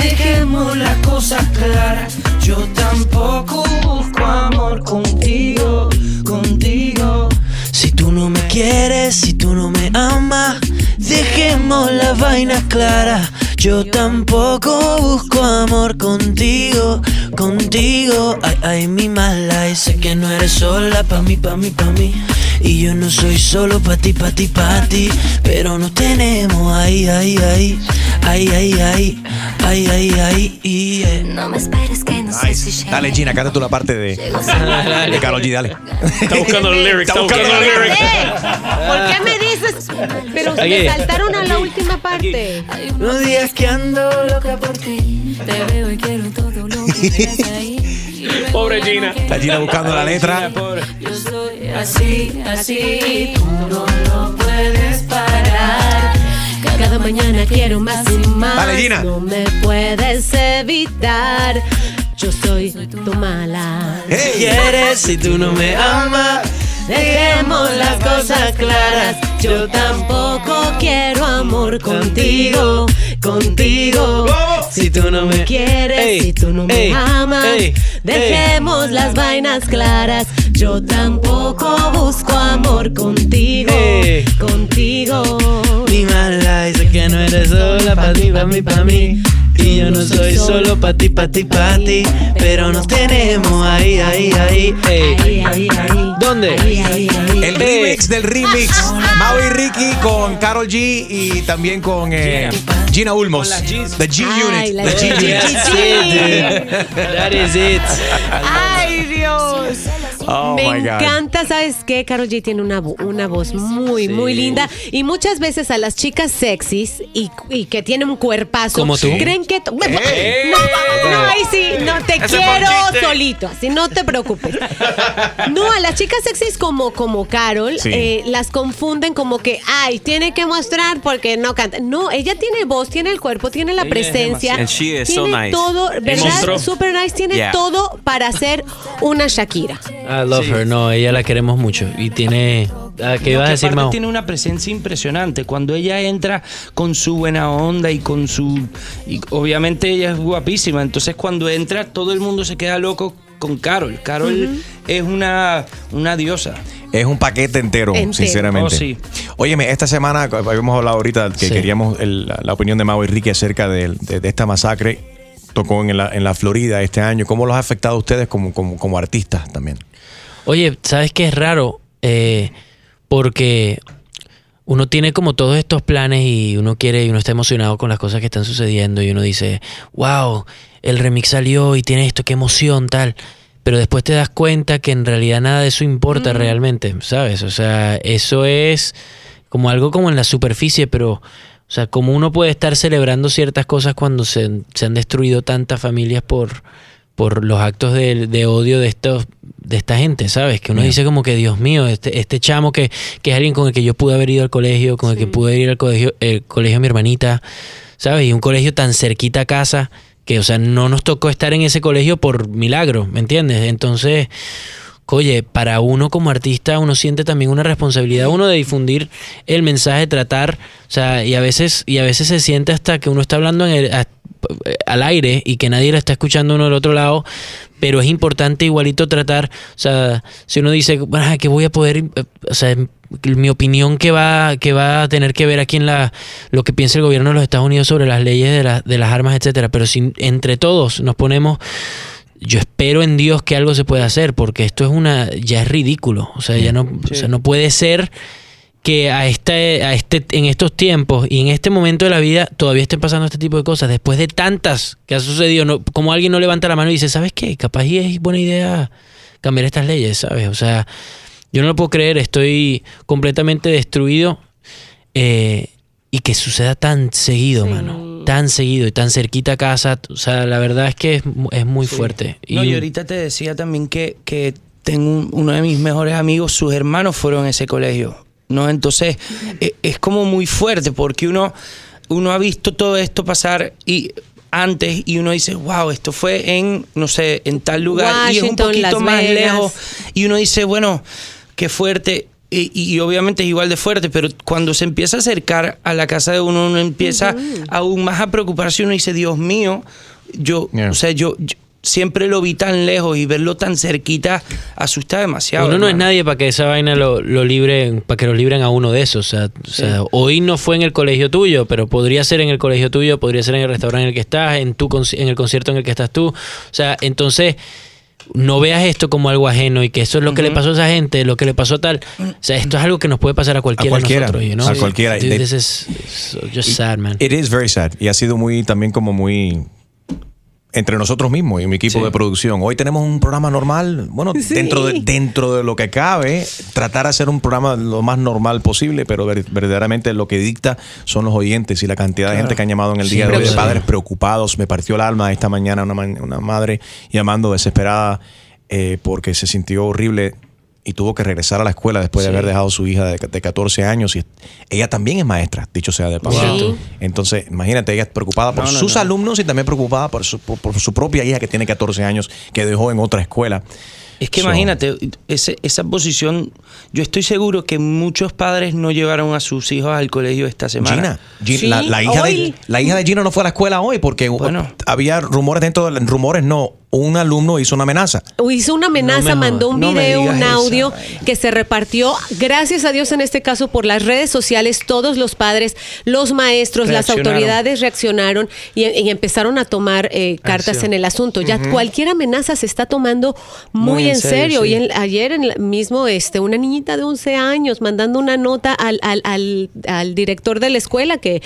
Speaker 6: dejemos las cosas claras. Yo tampoco busco amor contigo, contigo. Si tú no me quieres, si tú no me amas, dejemos las vainas claras. Yo tampoco busco amor contigo, contigo. Ay, ay, mi mala, y sé que no eres sola pa' mí, pa' mí, pa' mí. Y yo no soy solo pa' ti, pa' ti, pa' ti. Pero nos tenemos ahí, ahí, ahí. Ay, ay, ay, ay, ay, ay. y, eh.
Speaker 10: No me esperes que no sé si llegue.
Speaker 4: Dale, Gina, canta tú la parte de, [LAUGHS] de Karol G, dale.
Speaker 11: Está buscando los lyrics, está buscando los lyrics.
Speaker 5: Eh, ¿Por qué me dices? Pero me saltaron a la última parte.
Speaker 6: No digas que ando loca por ti.
Speaker 10: Te veo y quiero todo lo que [LAUGHS] ahí.
Speaker 11: Pobre Gina.
Speaker 4: La Gina buscando la letra.
Speaker 10: Yo soy así, así, tú no lo puedes parar.
Speaker 5: Cada mañana quiero más y más.
Speaker 4: Dale, Gina.
Speaker 5: No me puedes evitar. Yo soy tu mala.
Speaker 6: ¿Quieres si tú no me amas?
Speaker 5: Dejemos las cosas claras. Yo tampoco quiero amor contigo, contigo.
Speaker 6: Si tú no me
Speaker 5: quieres, si tú no me amas, dejemos las vainas claras. Yo tampoco busco amor contigo,
Speaker 6: Ey.
Speaker 5: contigo.
Speaker 6: Mi mala dice que no eres sola pa' ti, pa' mí, pa' mí. Y yo no soy solo pa' ti, pa' ti, pa' ti. Pero nos tenemos ahí, ahí, ahí. Ey.
Speaker 5: Ahí, ahí, ahí.
Speaker 6: ¿Dónde?
Speaker 5: Ahí, ahí, ahí.
Speaker 4: El remix del remix. Mau y Ricky con Carol G y también con eh, Gina Ulmos.
Speaker 7: Con las Gs.
Speaker 4: The G
Speaker 5: Ay,
Speaker 4: Unit.
Speaker 5: la
Speaker 4: The G
Speaker 5: G.
Speaker 4: Unit.
Speaker 6: That's it, dude. That is it.
Speaker 5: Ay, Dios.
Speaker 4: Oh,
Speaker 5: Me
Speaker 4: my God.
Speaker 5: encanta, ¿sabes qué? Carol G tiene una, una voz muy, muy linda. Y muchas veces a las chicas sexys y, y que tienen un cuerpazo.
Speaker 6: Como tú.
Speaker 5: Creen que. No, no, ahí sí, no te quiero solito, así no te preocupes. No, a las chicas sexys como, como Carol,
Speaker 4: Sí.
Speaker 5: eh, las confunden como que, ay, tiene que mostrar porque no canta. No, ella tiene voz, tiene el cuerpo, tiene la presencia.
Speaker 12: So
Speaker 5: tiene
Speaker 12: nice.
Speaker 5: todo. ¿verdad? Super nice, tiene
Speaker 12: Yeah.
Speaker 5: todo para ser una Shakira.
Speaker 6: I love her. No, ella la queremos mucho. Y tiene. ¿Qué ibas a decir, Mau?
Speaker 7: tiene una presencia impresionante. Cuando ella entra con su buena onda y con su. Y obviamente ella es guapísima. Entonces cuando entra, todo el mundo se queda loco con Carol. Carol es una, una diosa.
Speaker 4: Es un paquete entero,
Speaker 5: Entero.
Speaker 4: sinceramente.
Speaker 7: Oh, sí.
Speaker 4: Óyeme, esta semana habíamos hablado ahorita que
Speaker 6: Sí.
Speaker 4: queríamos el- la, la opinión de Mau y Ricky acerca de, de- de esta masacre. Tocó en la, en la Florida este año. ¿Cómo los ha afectado a ustedes como, como, como artistas también?
Speaker 6: Oye, ¿sabes qué es raro? Eh, porque uno tiene como todos estos planes y uno quiere y uno está emocionado con las cosas que están sucediendo y uno dice, wow, el remix salió y tiene esto, qué emoción, tal. Pero después te das cuenta que en realidad nada de eso importa realmente, ¿sabes? O sea, eso es como algo como en la superficie, pero, o sea, como uno puede estar celebrando ciertas cosas cuando se, se han destruido tantas familias por, por los actos de, de odio de estos de esta gente, ¿sabes? Que uno dice como que, Dios mío, este, este chamo que, que es alguien con el que yo pude haber ido al colegio, con el que pude ir al colegio, el colegio de mi hermanita, ¿sabes? Y un colegio tan cerquita a casa, que, o sea, no nos tocó estar en ese colegio por milagro, ¿me entiendes? Entonces, oye, para uno como artista, uno siente también una responsabilidad, uno de difundir el mensaje, tratar, o sea, y a veces, y a veces se siente hasta que uno está hablando en el, a- al aire y que nadie lo está escuchando uno del otro lado, pero es importante igualito tratar, o sea, si uno dice, "Ah, que voy a poder, eh, o sea, mi opinión que va, que va a tener que ver aquí en la, lo que piensa el gobierno de los Estados Unidos sobre las leyes de, la- de las armas, etcétera, pero si entre todos nos ponemos yo espero en Dios que algo se pueda hacer, porque esto es una, ya es ridículo. O sea, ya no, o sea, no puede ser que a este, a este, en estos tiempos y en este momento de la vida todavía estén pasando este tipo de cosas. Después de tantas que ha sucedido, no, como alguien no levanta la mano y dice, ¿sabes qué? Capaz y es buena idea cambiar estas leyes, ¿sabes? O sea, yo no lo puedo creer, estoy completamente destruido. eh, y que suceda tan seguido, mano. Tan seguido y tan cerquita a casa. O sea, la verdad es que es, mu- es muy fuerte.
Speaker 7: No, y ahorita te decía también que, que tengo un- uno de mis mejores amigos, sus hermanos fueron a ese colegio. ¿no? Entonces, e- es como muy fuerte porque uno, uno ha visto todo esto pasar y antes y uno dice, wow, esto fue en, no sé, en tal lugar y es un poquito más lejos y uno dice, bueno, qué fuerte. Y, y obviamente es igual de fuerte, pero cuando se empieza a acercar a la casa de uno, uno empieza aún más a preocuparse. Uno dice, Dios mío, yo,
Speaker 4: Yeah.
Speaker 7: o sea, yo, yo siempre lo vi tan lejos y verlo tan cerquita asusta demasiado.
Speaker 6: Uno no es nadie para que esa vaina lo, lo libren, para que lo libren a uno de eso. O sea, o sea, hoy no fue en el colegio tuyo, pero podría ser en el colegio tuyo, podría ser en el restaurante en el que estás, en tu en el concierto en el que estás tú. O sea, entonces no veas esto como algo ajeno y que eso es lo que le pasó a esa gente, lo que le pasó a tal. O sea, esto es algo que nos puede pasar a cualquiera,
Speaker 4: cualquiera,
Speaker 6: de nosotros. you know?
Speaker 4: a cualquiera.
Speaker 6: Dude,
Speaker 4: De-
Speaker 6: this is so just sad, man.
Speaker 4: It is very sad. Y ha sido muy, también como muy entre nosotros mismos y mi equipo
Speaker 7: Sí.
Speaker 4: de producción. Hoy tenemos un programa normal. Bueno,
Speaker 5: Sí.
Speaker 4: dentro, de, dentro de lo que cabe, tratar de hacer un programa lo más normal posible, pero ver- verdaderamente lo que dicta son los oyentes y la cantidad de gente que han llamado en el
Speaker 6: Sí,
Speaker 4: día de hoy, de padres preocupados. Me partió el alma esta mañana una, ma- una madre llamando desesperada eh, porque se sintió horrible y tuvo que regresar a la escuela después de haber dejado a su hija de, de 14 años. Y ella también es maestra, dicho sea de paso.
Speaker 5: Sí.
Speaker 4: Entonces, imagínate, ella es preocupada por
Speaker 7: No, no,
Speaker 4: sus
Speaker 7: no.
Speaker 4: alumnos y también preocupada por su, por, por su propia hija que tiene 14 años, que dejó en otra escuela.
Speaker 7: Es que
Speaker 4: So-
Speaker 7: imagínate, ese- esa posición, yo estoy seguro que muchos padres no llevaron a sus hijos al colegio esta semana.
Speaker 4: Gina,
Speaker 5: Sí,
Speaker 4: la, la hija de, la hija de Gina no fue a la escuela hoy porque
Speaker 7: Bueno.
Speaker 4: había rumores dentro de rumores, no. Un alumno hizo una amenaza.
Speaker 5: hizo una amenaza,
Speaker 6: No
Speaker 5: mandó un.
Speaker 7: No
Speaker 5: video, un audio que se repartió, gracias a Dios en este caso por las redes sociales, todos los padres, los maestros, las autoridades reaccionaron y, y empezaron a tomar eh, cartas
Speaker 7: Acción.
Speaker 5: en el asunto. Ya cualquier amenaza se está tomando muy, en serio.
Speaker 7: sí.
Speaker 5: Y en- ayer en la- mismo este, una niñita de 11 años mandando una nota al, al, al- al director de la escuela que...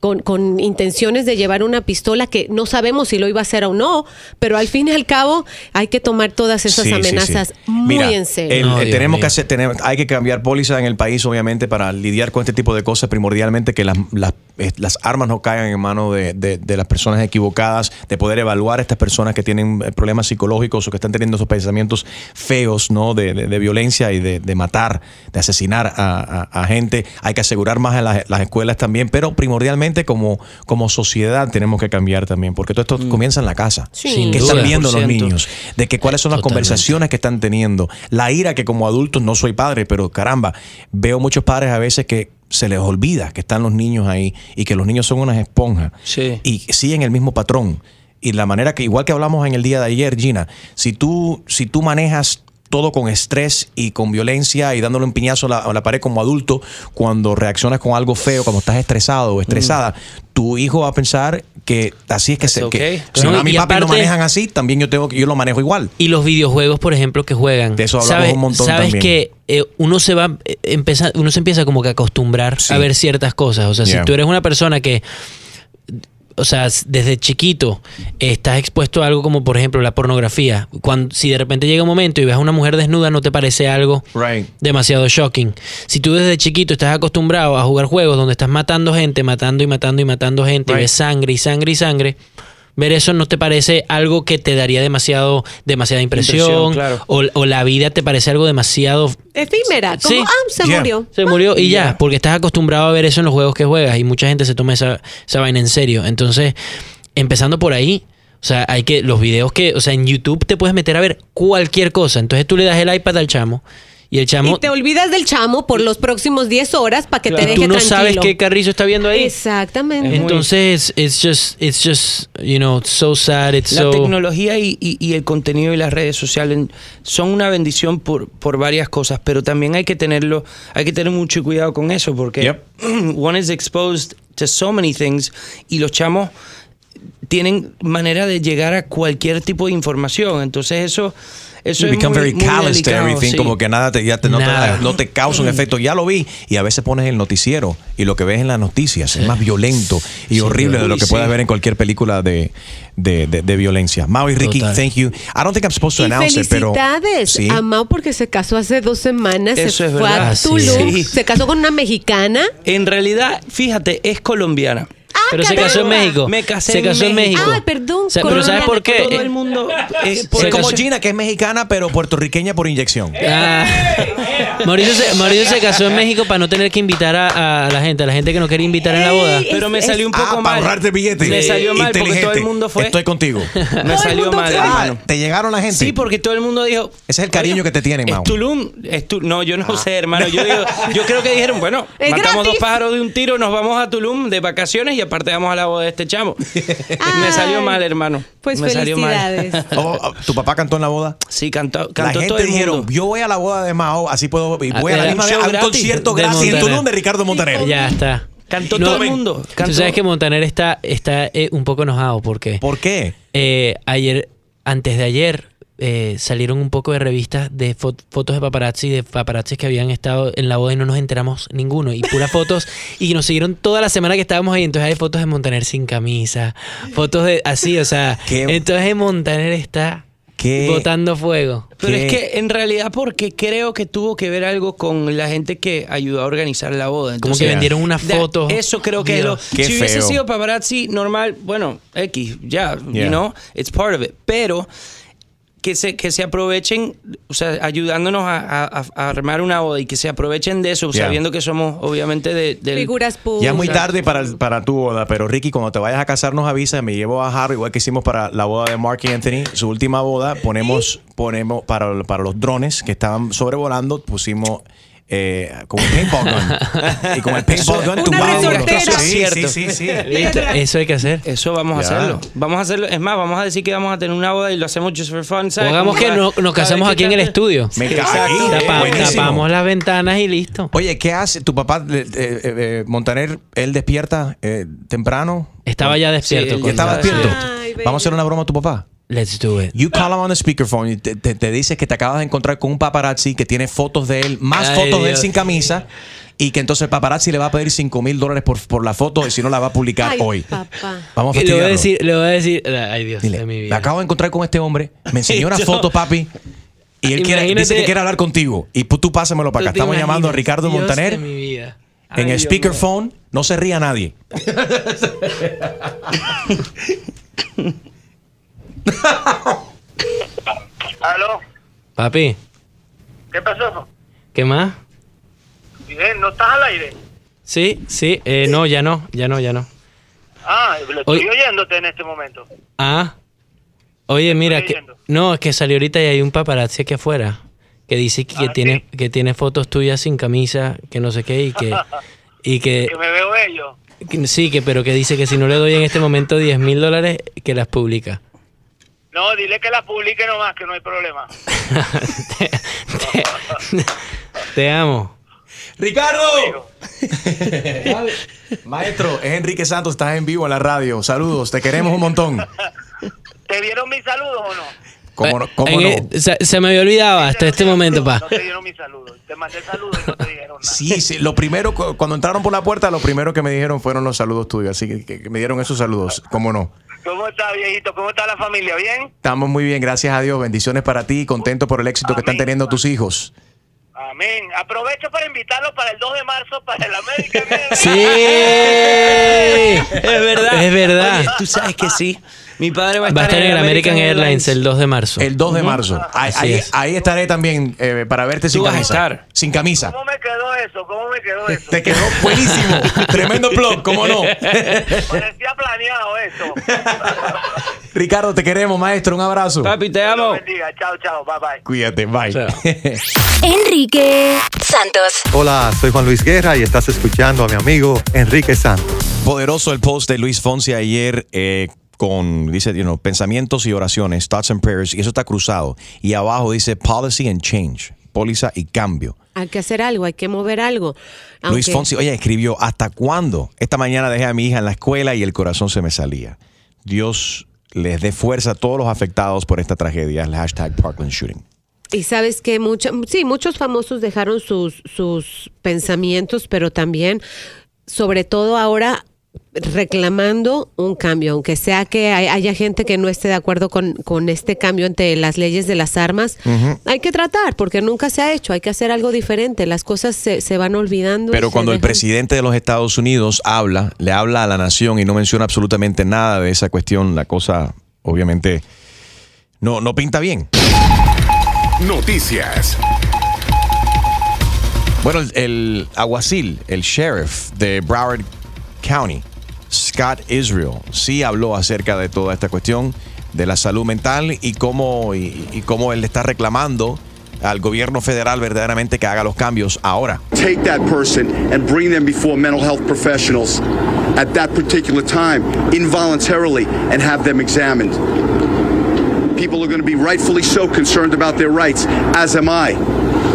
Speaker 5: Con, con intenciones de llevar una pistola que no sabemos si lo iba a hacer o no, pero al fin y al cabo hay que tomar todas esas
Speaker 4: Sí,
Speaker 5: amenazas
Speaker 4: sí.
Speaker 5: muy
Speaker 4: Mira,
Speaker 5: en serio.
Speaker 4: el-
Speaker 6: No,
Speaker 4: eh, tenemos
Speaker 6: mío.
Speaker 4: que hacer, tenemos- hay que cambiar póliza en el país, obviamente, para lidiar con este tipo de cosas, primordialmente que las, las, eh, las armas no caigan en manos de, de- de las personas equivocadas, de poder evaluar a estas personas que tienen eh, problemas psicológicos o que están teniendo esos pensamientos feos, ¿no? De, de- de violencia y de, de matar, de asesinar a, a- a gente. Hay que asegurar más en las, las escuelas también, pero primordialmente como, como sociedad tenemos que cambiar también, porque todo esto comienza en la casa.
Speaker 5: Sí.
Speaker 6: Sin
Speaker 4: ¿Qué
Speaker 6: duda.
Speaker 4: están viendo los
Speaker 7: 100%.
Speaker 4: niños? de que cuáles son las
Speaker 6: Totalmente.
Speaker 4: conversaciones que están teniendo, la ira que como adultos no soy padre, pero caramba, veo muchos padres a veces que se les olvida que están los niños ahí y que los niños son unas esponjas
Speaker 7: Sí.
Speaker 4: y siguen el mismo patrón. Y la manera que, igual que hablamos en el día de ayer, Gina, si tú, si tú manejas todo con estrés y con violencia y dándole un piñazo a la, a la pared como adulto, cuando reaccionas con algo feo, cuando estás estresado o estresada, tu hijo va a pensar que así es que
Speaker 7: Es
Speaker 4: se...
Speaker 7: ok.
Speaker 4: Que, si
Speaker 6: No,
Speaker 4: mami y
Speaker 6: y
Speaker 4: papi lo
Speaker 6: aparte-
Speaker 4: manejan así, también yo tengo que yo lo manejo igual.
Speaker 6: Y los videojuegos, por ejemplo, que juegan.
Speaker 4: De eso hablamos
Speaker 6: ¿Sabes,
Speaker 4: un montón
Speaker 6: sabes
Speaker 4: también.
Speaker 6: que eh, uno se va eh, empeza- uno se empieza como que a acostumbrar
Speaker 4: Sí.
Speaker 6: a ver ciertas cosas. O sea,
Speaker 4: Yeah.
Speaker 6: si tú eres una persona que o sea, desde chiquito estás expuesto a algo como, por ejemplo, la pornografía. Cuando, si de repente llega un momento y ves a una mujer desnuda, no te parece algo
Speaker 4: Right.
Speaker 6: demasiado shocking. Si tú desde chiquito estás acostumbrado a jugar juegos donde estás matando gente, matando y matando y matando gente, y ves sangre y sangre y sangre, ver eso no te parece algo que te daría demasiado, demasiada impresión,
Speaker 7: Impresión, claro.
Speaker 6: o, o la vida te parece algo demasiado
Speaker 5: Efímera, como,
Speaker 6: Sí.
Speaker 5: ah, se
Speaker 4: Yeah.
Speaker 5: murió.
Speaker 6: se murió y ya,
Speaker 7: Ya.
Speaker 6: porque estás acostumbrado a ver eso en los juegos que juegas y mucha gente se toma esa, esa vaina en serio. Entonces, empezando por ahí, o sea, hay que, los videos que, o sea, en YouTube te puedes meter a ver cualquier cosa. Entonces tú le das el iPad al chamo y el chamo,
Speaker 5: Y te olvidas del chamo por los próximos 10 horas para que te
Speaker 6: y
Speaker 5: deje
Speaker 6: tú no
Speaker 5: tranquilo.
Speaker 6: sabes qué Carrizo está viendo ahí.
Speaker 5: Exactamente.
Speaker 6: Entonces, it's just, it's just, you know, so sad, it's
Speaker 7: La
Speaker 6: so...
Speaker 7: tecnología y, y- y el contenido y las redes sociales son una bendición por, por varias cosas, pero también hay que tenerlo, hay que tener mucho cuidado con eso porque
Speaker 4: Yep. [CLEARS THROAT]
Speaker 7: one is exposed to so many things y los chamos tienen manera de llegar a cualquier tipo de información. Entonces eso, eso
Speaker 4: You
Speaker 7: es
Speaker 4: become
Speaker 7: muy,
Speaker 4: very
Speaker 7: muy
Speaker 4: callous to everything,
Speaker 7: sí.
Speaker 4: como que nada te, ya te- no, te,
Speaker 6: Nada.
Speaker 4: no te causa un efecto. Ya lo vi y a veces pones el noticiero y lo que ves en las noticias es más violento y horrible de lo que puedes ver en cualquier película de, de, de- de violencia. Mau y Ricky,
Speaker 6: Total.
Speaker 4: thank you. I don't think I'm supposed to
Speaker 5: Y
Speaker 4: announce it, pero
Speaker 5: felicidades
Speaker 4: sí.
Speaker 5: a Mau porque se casó hace dos semanas.
Speaker 7: Eso
Speaker 5: se
Speaker 7: es
Speaker 5: fue
Speaker 7: verdad.
Speaker 5: a
Speaker 6: Así
Speaker 5: Tulum. Se casó con una mexicana.
Speaker 7: En realidad, fíjate, es colombiana.
Speaker 6: Pero se casó en. México.
Speaker 7: Me casé
Speaker 6: se
Speaker 7: en
Speaker 6: casó en
Speaker 7: México.
Speaker 5: Ay, perdón,
Speaker 6: O sea, pero ¿sabes por qué?
Speaker 7: Todo el mundo eh, por
Speaker 6: se
Speaker 4: como
Speaker 6: casó-
Speaker 4: Gina, que es mexicana, pero puertorriqueña por inyección.
Speaker 6: Ah, Mauricio, se, Mauricio se casó en México para no tener que invitar a, a la gente, a la gente que no quería invitar en la boda.
Speaker 5: Ey,
Speaker 7: Pero me
Speaker 5: Es-
Speaker 7: salió un
Speaker 4: Ah,
Speaker 7: poco
Speaker 4: para
Speaker 7: mal.
Speaker 4: ahorrarte billete.
Speaker 7: Me salió mal porque todo el mundo fue.
Speaker 4: Estoy contigo. [LAUGHS]
Speaker 7: Me
Speaker 5: el
Speaker 7: salió
Speaker 5: mundo
Speaker 7: mal,
Speaker 5: fue.
Speaker 4: Ah,
Speaker 7: hermano.
Speaker 4: te llegaron la gente.
Speaker 7: Sí, porque todo el mundo dijo.
Speaker 4: Ese es el cariño
Speaker 7: "Oye,
Speaker 4: que te tienen,
Speaker 7: Es
Speaker 4: Mau".
Speaker 7: Tulum. es Tu- no, yo no sé, hermano. Yo, digo- yo creo que dijeron, bueno,
Speaker 5: Es
Speaker 7: matamos
Speaker 5: gratis.
Speaker 7: dos pájaros de un tiro, nos vamos a Tulum de vacaciones y aparte vamos a la boda de este chamo. [LAUGHS] Me salió mal, hermano.
Speaker 5: Pues
Speaker 7: Me salió mal.
Speaker 5: felicidades. [LAUGHS]
Speaker 4: Oh, oh, ¿Tu papá cantó en la boda?
Speaker 7: Sí, cantó,
Speaker 4: La
Speaker 7: cantó
Speaker 4: gente
Speaker 7: todo el
Speaker 4: dijeron,
Speaker 7: mundo.
Speaker 4: yo voy a la boda de Mao, así puedo, y voy a la
Speaker 6: Ah,
Speaker 4: misma vez a un concierto gratis en. Tulum de Ricardo Montaner.
Speaker 6: Ya está.
Speaker 7: Cantó
Speaker 6: No,
Speaker 7: todo el mundo.
Speaker 6: Tú sabes que Montaner está, está eh, un poco enojado porque
Speaker 4: ¿Por qué?
Speaker 6: eh, ayer, antes de ayer, eh, salieron un poco de revistas de fo- fotos de paparazzi, de paparazzis que habían estado en la boda y no nos enteramos ninguno. Y puras fotos. y nos siguieron toda la semana que estábamos ahí. Entonces hay fotos de Montaner sin camisa. Fotos de así, o sea.
Speaker 4: ¿Qué? [LAUGHS]
Speaker 6: Entonces Montaner está
Speaker 4: ¿Qué?
Speaker 6: botando fuego.
Speaker 7: Pero
Speaker 4: ¿Qué?
Speaker 7: es que en realidad porque creo que tuvo que ver algo con la gente que ayudó a organizar la boda.
Speaker 6: Como
Speaker 7: Entonces,
Speaker 6: que vendieron una
Speaker 7: da-
Speaker 6: foto.
Speaker 7: Eso creo que es lo.
Speaker 4: Qué
Speaker 7: si hubiese
Speaker 4: feo.
Speaker 7: sido paparazzi normal, bueno, X, ya,
Speaker 4: Yeah.
Speaker 7: you know, it's part of it. Pero que se, que se aprovechen, o sea, ayudándonos a, a- a armar una boda y que se aprovechen de eso,
Speaker 4: Yeah.
Speaker 7: sabiendo que somos obviamente de,
Speaker 5: Figuras públicas.
Speaker 4: Ya es muy tarde para, para tu boda, pero Ricky, cuando te vayas a casar nos avisa, me llevo a Harry, igual que hicimos para la boda de Mark y Anthony, su última boda, ponemos, ponemos para, para los drones que estaban sobrevolando, pusimos eh, con un paintball gun. y con el paintball gun [LAUGHS] los-
Speaker 5: resortera.
Speaker 4: Sí, sí, sí, sí. [LAUGHS]
Speaker 6: Listo, Eso hay que hacer.
Speaker 7: Eso vamos a hacerlo. Vamos a hacerlo. Es más, vamos a decir que vamos a tener una boda y lo hacemos just for fun. ¿sabes?
Speaker 6: hagamos
Speaker 7: Como
Speaker 6: que no- nos casamos aquí
Speaker 7: qué
Speaker 6: en el estudio.
Speaker 4: Me
Speaker 7: Exacto.
Speaker 6: Tapa- tapamos las ventanas y listo.
Speaker 4: Oye, ¿qué hace tu papá? eh, eh, eh, Montaner, él despierta eh, temprano.
Speaker 6: Estaba ya despierto.
Speaker 7: Sí,
Speaker 4: ¿Ya estaba despierto?
Speaker 5: Ay.
Speaker 4: Vamos a hacer una broma a tu papá.
Speaker 6: Let's do it.
Speaker 4: You call him on the speakerphone y te, te, te dice que te acabas de encontrar con un paparazzi que tiene fotos de él, más
Speaker 6: Ay,
Speaker 4: fotos de él sin camisa, y que entonces el paparazzi le va a pedir 5 mil dólares por, por la foto y si no la va a publicar
Speaker 5: Ay,
Speaker 4: hoy.
Speaker 5: papá.
Speaker 4: Vamos a
Speaker 6: le voy a decir, le voy a decir, ay Dios
Speaker 4: Dile,
Speaker 6: de mi
Speaker 4: me
Speaker 6: vida.
Speaker 4: acabo de encontrar con este hombre, me [LAUGHS] enseñó una foto, papi, y él quiere, dice que quiere hablar contigo. Y tú pásamelo para
Speaker 6: ¿Tú
Speaker 4: acá. Estamos llamando a? Ricardo
Speaker 6: Dios
Speaker 4: Montaner
Speaker 6: de mi vida.
Speaker 4: en el
Speaker 6: Dios
Speaker 4: speakerphone. No se ría nadie. [LAUGHS] [LAUGHS] [LAUGHS]
Speaker 12: ¿Aló?
Speaker 6: Papi,
Speaker 12: ¿Qué pasó?
Speaker 6: ¿qué más?
Speaker 12: Bien, ¿no estás al aire?
Speaker 6: Sí, sí, eh, no, ya no, ya no, ya no.
Speaker 12: Ah, lo estoy oyéndote en este momento.
Speaker 6: Ah, oye, mira, que, no, es que salió ahorita y hay un paparazzi aquí afuera que dice que, que
Speaker 12: Ah,
Speaker 6: tiene, que tiene fotos tuyas sin camisa, que no sé qué, y que, [LAUGHS] y que,
Speaker 12: Que me veo bello.
Speaker 6: que- sí, que, pero que dice que si no le doy en este momento 10 mil dólares, que las publica.
Speaker 12: No, dile que la publique nomás, que no hay problema. [LAUGHS]
Speaker 6: te, te- te amo.
Speaker 4: ¡Ricardo! Maestro, es Enrique Santos, estás en vivo en la radio. Saludos, te queremos un montón.
Speaker 12: ¿Te dieron mis saludos o no?
Speaker 4: ¿Cómo no? ¿Cómo no?
Speaker 6: eh, se, se me había olvidado hasta este momento, pa.
Speaker 12: No te dieron mis saludos. Te mandé saludos y no te dijeron nada.
Speaker 4: Sí, sí, lo primero, cu- cuando entraron por la puerta, lo primero que me dijeron fueron los saludos tuyos, así que, que- que me dieron esos saludos, ¿cómo no?
Speaker 12: ¿Cómo está, viejito? ¿Cómo está la familia? ¿Bien?
Speaker 4: Estamos muy bien, gracias a Dios, bendiciones para ti, contento por el éxito que están
Speaker 12: Amén.
Speaker 4: teniendo tus hijos.
Speaker 12: Amén. Aprovecho para invitarlos para el 2 de marzo para el América.
Speaker 6: Sí,
Speaker 7: Es verdad.
Speaker 6: Es verdad.
Speaker 7: Oye, tú sabes que sí. Mi padre va a
Speaker 6: Va a
Speaker 7: estar,
Speaker 6: estar en el American Airlines el 2 de marzo.
Speaker 4: El 2 de marzo. Ahí, ahí-
Speaker 6: es.
Speaker 4: ahí estaré también eh, para verte sin camisa.
Speaker 7: estar.
Speaker 4: Sin camisa.
Speaker 12: ¿Cómo me quedó eso? ¿Cómo me quedó [LAUGHS] eso?
Speaker 4: Te quedó buenísimo. [LAUGHS] Tremendo blog, ¿cómo no?
Speaker 12: Parecía planeado eso. [LAUGHS]
Speaker 4: Ricardo, te queremos, maestro. Un abrazo.
Speaker 7: Papi, te amo.
Speaker 12: bendiga. Chao, chao. Bye, bye.
Speaker 4: Cuídate, bye.
Speaker 6: Chao.
Speaker 10: Enrique Santos.
Speaker 13: Hola, soy Juan Luis Guerra y estás escuchando a mi amigo Enrique Santos.
Speaker 4: Poderoso el post de Luis Fonsi ayer eh, con, dice, you know, pensamientos y oraciones, thoughts and prayers, y eso está cruzado. Y abajo dice policy and change, póliza y cambio.
Speaker 5: Hay que hacer algo, hay que mover algo.
Speaker 4: Luis Fonsi, oye, escribió, ¿hasta cuándo? Esta mañana dejé a mi hija en la escuela y el corazón se me salía. Dios les dé fuerza a todos los afectados por esta tragedia. El hashtag Parkland Shooting.
Speaker 5: Y sabes que mucho, sí, muchos famosos dejaron sus, sus pensamientos, pero también, sobre todo ahora, reclamando un cambio, aunque sea que hay- haya gente que no esté de acuerdo con, con este cambio ante las leyes de las armas, hay que tratar, porque nunca se ha hecho, hay que hacer algo diferente, las cosas se, se van olvidando.
Speaker 4: Pero cuando el presidente de los Estados Unidos habla, le habla a la nación y no menciona absolutamente nada de esa cuestión, la cosa obviamente no, no pinta bien.
Speaker 14: Noticias.
Speaker 4: Bueno, el, el alguacil, el sheriff de Broward County, Scott Israel, sí habló acerca de toda esta cuestión de la salud mental y cómo, y, cómo él está reclamando al gobierno federal verdaderamente que haga los cambios ahora.
Speaker 15: take that person and bring them before mental health professionals at that particular time involuntarily and have them examined. People are going to be rightfully so concerned about their rights, as am I.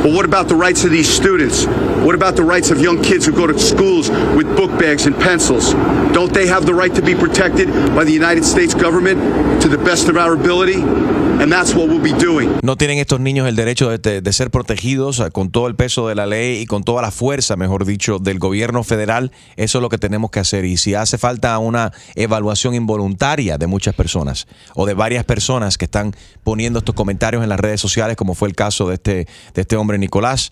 Speaker 15: But what about the rights of these students? What about the rights of young kids who go to schools with book bags and pencils? Don't they have the right to be protected by the United States government to the best of our ability? And that's what we'll be doing.
Speaker 4: No tienen estos niños el derecho de, de- de ser protegidos eh, con todo el peso de la ley y con toda la fuerza, mejor dicho, del gobierno federal. Eso es lo que tenemos que hacer. Y si hace falta una evaluación involuntaria de muchas personas o de varias personas que están poniendo estos comentarios en las redes sociales, como fue el caso de este, de este hombre Nicolás,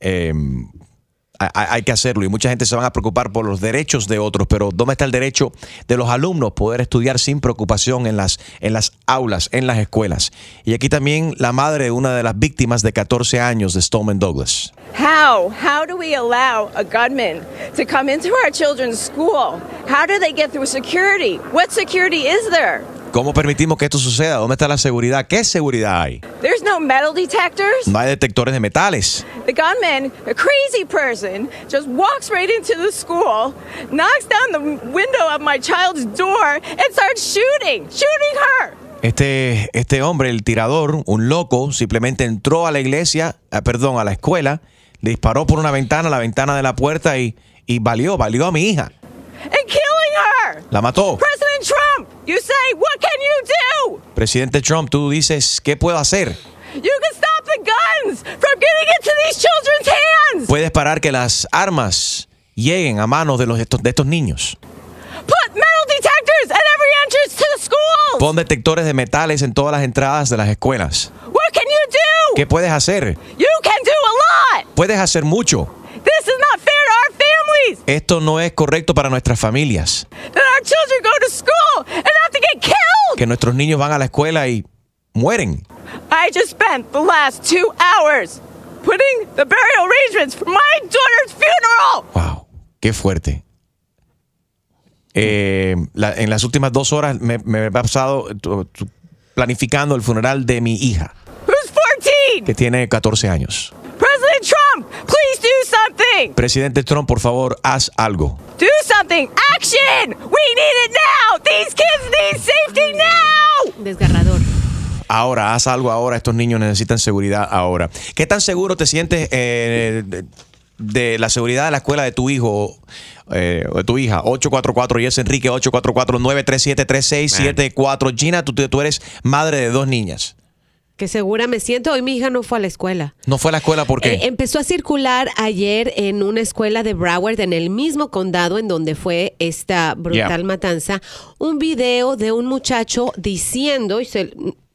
Speaker 4: hay hay que hacerlo y mucha gente se van a preocupar por los derechos de otros, pero ¿dónde está el derecho de los alumnos poder estudiar sin preocupación en las, en las aulas, en las escuelas? Y aquí también la madre de una de las víctimas de 14 años de Stoneman Douglas.
Speaker 14: How? How do we allow a gunman to come into our children's school? How do they get through security? What security is there?
Speaker 4: ¿Cómo permitimos que esto suceda? ¿Dónde está la seguridad? ¿Qué seguridad hay?
Speaker 14: There's no metal detectors.
Speaker 4: No hay detectores de metales.
Speaker 14: The gunman, a crazy person, just walks right into the school, knocks down the window of my child's door, and starts shooting, shooting her.
Speaker 4: Este, este hombre, el tirador, un loco, simplemente entró a la iglesia, ah, perdón, a la escuela, le disparó por una ventana, la ventana de la puerta y, y valió, valió a mi hija.
Speaker 14: And killing her.
Speaker 4: La mató.
Speaker 14: President Trump, you say, what can you do?
Speaker 4: Presidente Trump, tú dices, ¿qué puedo hacer?
Speaker 14: You can stop the guns from getting into these children's hands.
Speaker 4: Puedes parar que las armas lleguen a manos de, los, estos, de estos niños.
Speaker 14: Put metal detectors at every entrance to the schools.
Speaker 4: Pon detectores de metales en todas las entradas de las escuelas.
Speaker 14: What can you do?
Speaker 4: ¿Qué puedes hacer?
Speaker 14: You can do a lot.
Speaker 4: Puedes hacer mucho.
Speaker 14: This is not fair to our
Speaker 4: Esto no es correcto para nuestras familias.
Speaker 14: That our children go to school and have to get killed.
Speaker 4: Que nuestros niños van a la escuela y mueren.
Speaker 14: I just spent the last two hours putting the burial arrangements for my daughter's funeral.
Speaker 4: Qué fuerte. Eh, la- en las últimas dos horas me, me he pasado tu- tu- planificando el funeral de mi hija,
Speaker 14: Who's 14?
Speaker 4: que tiene 14 años.
Speaker 14: President Trump, please do something.
Speaker 4: Presidente Trump, por favor, haz algo.
Speaker 14: Do something. Action. We need it now. These kids need safety now.
Speaker 5: Desgarrador.
Speaker 4: Ahora, haz algo ahora. Estos niños necesitan seguridad ahora. ¿Qué tan seguro te sientes eh, de, de la seguridad de la escuela de tu hijo eh, o de tu hija? 844 y es Enrique 844-937-3674. Gina, tú, tú eres madre de dos niñas.
Speaker 5: Que segura me siento. Hoy mi hija no fue a la escuela.
Speaker 4: ¿No fue a la escuela por qué?
Speaker 5: Eh, empezó a circular ayer en una escuela de Broward, en el mismo condado en donde fue esta brutal
Speaker 4: Yeah.
Speaker 5: matanza, un video de un muchacho diciendo, y se,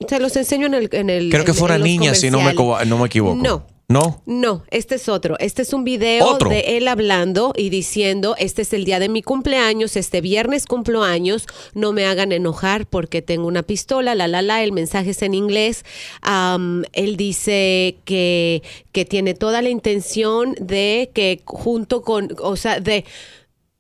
Speaker 5: se los enseño en el... En el
Speaker 4: Creo que
Speaker 5: en- los
Speaker 4: niña, si no me, no me equivoco.
Speaker 5: No.
Speaker 4: ¿No?
Speaker 5: No, este es otro. Este es un video
Speaker 4: ¿Otro?
Speaker 5: de él hablando y diciendo, este es el día de mi cumpleaños, este viernes cumplo años, no me hagan enojar porque tengo una pistola, la, la, la, el mensaje es en inglés. Am, él dice que, que tiene toda la intención de que junto con, o sea, de,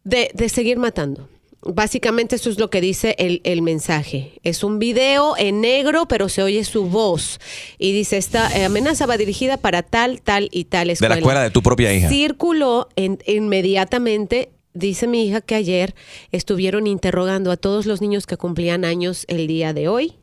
Speaker 5: de, de seguir matando. Básicamente eso es lo que dice el, el mensaje. Es un video en negro, pero se oye su voz. Y dice, esta eh, amenaza va dirigida para tal, tal y tal
Speaker 4: De
Speaker 5: escuela.
Speaker 4: la escuela de tu propia hija.
Speaker 5: Circuló en- inmediatamente, dice mi hija que ayer estuvieron interrogando a todos los niños que cumplían años el día de hoy.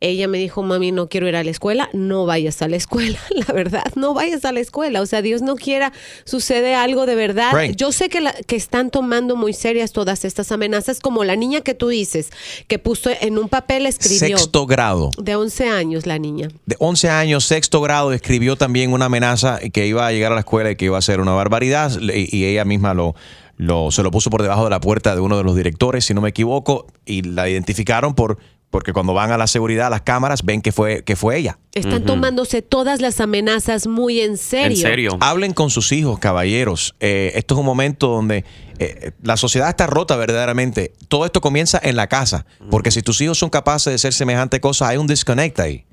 Speaker 5: Ella me dijo, mami, no quiero ir a la escuela. No vayas a la escuela, [LAUGHS] la verdad, no vayas a la escuela. O sea, Dios no quiera, sucede algo de verdad.
Speaker 4: Right.
Speaker 5: Yo sé que, la- que están tomando muy serias todas estas amenazas, como la niña que tú dices, que puso en un papel, escribió.
Speaker 4: Sexto grado.
Speaker 5: De 11 años la niña.
Speaker 4: De 11 años, sexto grado, escribió también una amenaza que iba a llegar a la escuela y que iba a ser una barbaridad. Le- Y ella misma lo, lo, se lo puso por debajo de la puerta de uno de los directores, si no me equivoco, y la identificaron por porque cuando van a la seguridad, a las cámaras, ven que fue, que fue ella.
Speaker 5: Están tomándose todas las amenazas muy en serio.
Speaker 4: Hablen con sus hijos, caballeros. Eh, esto es un momento donde eh, la sociedad está rota verdaderamente. Todo esto comienza en la casa. Porque si tus hijos son capaces de hacer semejante cosa, hay un disconnect ahí.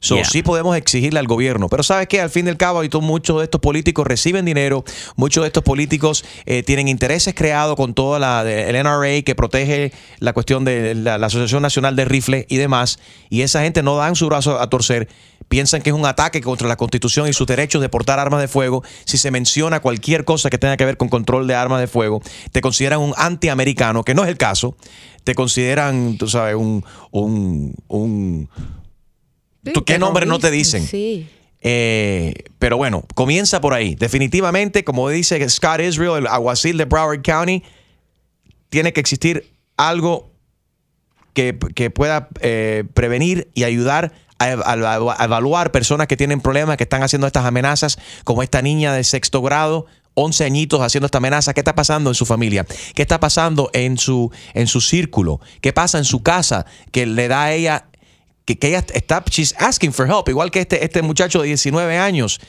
Speaker 4: So,
Speaker 16: Yeah.
Speaker 4: Sí podemos exigirle al gobierno, pero ¿sabes qué? Al fin y al cabo, y muchos de estos políticos reciben dinero, muchos de estos políticos eh, tienen intereses creados con toda la de- el NRA que protege la cuestión de la, la Asociación Nacional de Rifle y demás, y esa gente no dan su brazo a torcer, piensan que es un ataque contra la Constitución y sus derechos de portar armas de fuego. Si se menciona cualquier cosa que tenga que ver con control de armas de fuego, te consideran un antiamericano, que no es el caso. Te consideran, tú sabes, un, un, un ¿Tú ¿Qué nombre no te dicen?
Speaker 5: Sí.
Speaker 4: Eh, pero bueno, comienza por ahí. Definitivamente, como dice Scott Israel, el alguacil de Broward County, tiene que existir algo que, que pueda eh, prevenir y ayudar a, ev- a- a evaluar personas que tienen problemas, que están haciendo estas amenazas, como esta niña de sexto grado. 11 añitos haciendo esta amenaza. ¿Qué está pasando en su familia? ¿Qué está pasando en su, en su círculo? ¿Qué pasa en su casa que le da a ella que, que ella está, she's asking for help, igual que este, este muchacho de 19 años.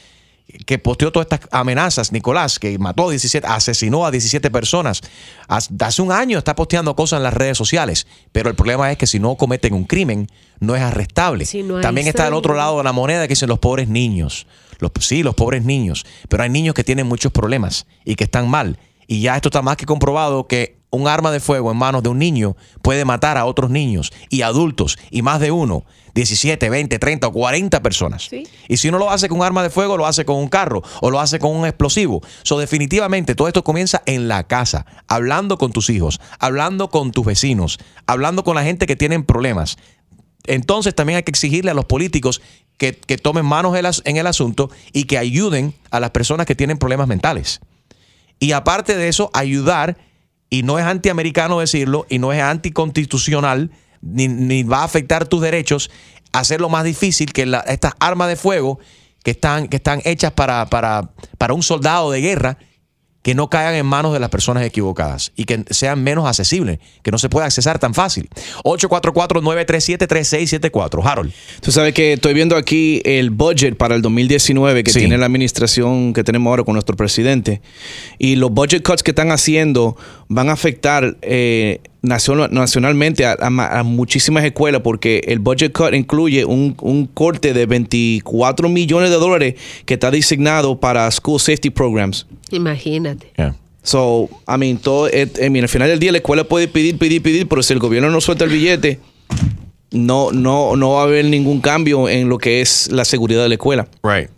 Speaker 4: que posteó todas estas amenazas, Nicolás, que mató a 17, asesinó a 17 personas. Hace un año está posteando cosas en las redes sociales, pero el problema es que si no cometen un crimen, no es arrestable.
Speaker 5: no
Speaker 4: También está el otro lado de la moneda que dicen los pobres niños. Los, sí, los pobres niños. Pero hay niños que tienen muchos problemas y que están mal. Y ya esto está más que comprobado que un arma de fuego en manos de un niño puede matar a otros niños y adultos y más de uno, 17, 20, 30 o 40 personas. Y si uno lo hace con un arma de fuego, lo hace con un carro o lo hace con un explosivo. So, definitivamente todo esto comienza en la casa, hablando con tus hijos, hablando con tus vecinos, hablando con la gente que tienen problemas. Entonces también hay que exigirle a los políticos que, que tomen manos en el asunto y que ayuden a las personas que tienen problemas mentales. Y aparte de eso, ayudar, y no es antiamericano decirlo, y no es anticonstitucional, ni, ni va a afectar tus derechos, hacerlo más difícil que estas armas de fuego que están, que están hechas para, para, para un soldado de guerra, que no caigan en manos de las personas equivocadas y que sean menos accesibles, que no se pueda accesar tan fácil. 844-937-3674. Harold.
Speaker 16: Tú sabes que estoy viendo aquí el budget para el 2019 que
Speaker 4: Sí.
Speaker 16: tiene la administración que tenemos ahora con nuestro presidente. Y los budget cuts que están haciendo van a afectar eh, nacion- nacionalmente a, a ma- a muchísimas escuelas porque el budget cut incluye un, un corte de 24 millones de dólares que está designado para school safety programs.
Speaker 5: Imagínate.
Speaker 16: So, I mean, todo, eh, mean, al final del día la escuela puede pedir, pedir, pedir, pero si el gobierno no suelta el billete, no, no, no va a haber ningún cambio en lo que es la seguridad de la escuela.
Speaker 4: Right.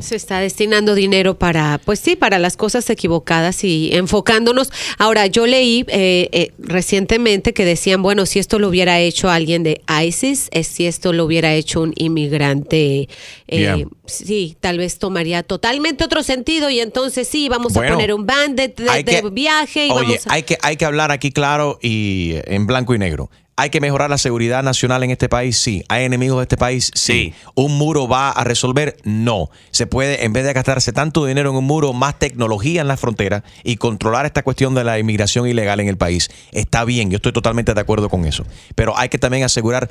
Speaker 5: Se está destinando dinero para, pues sí, para las cosas equivocadas y enfocándonos. Ahora, yo leí eh, eh, recientemente que decían, bueno, si esto lo hubiera hecho alguien de ISIS, es si esto lo hubiera hecho un inmigrante, eh,
Speaker 4: Yeah.
Speaker 5: sí, tal vez tomaría totalmente otro sentido y entonces sí, vamos
Speaker 4: Bueno,
Speaker 5: a poner un ban de, de-
Speaker 4: hay
Speaker 5: de
Speaker 4: que-
Speaker 5: viaje y
Speaker 4: Oye,
Speaker 5: vamos a...
Speaker 4: hay que, hay que hablar aquí claro y en blanco y negro. ¿Hay que mejorar la seguridad nacional en este país? Sí. ¿Hay enemigos de este país? Sí. ¿Un muro va a resolver? No. Se puede, en vez de gastarse tanto dinero en un muro, más tecnología en la frontera y controlar esta cuestión de la inmigración ilegal en el país. Está bien, yo estoy totalmente de acuerdo con eso. Pero hay que también asegurar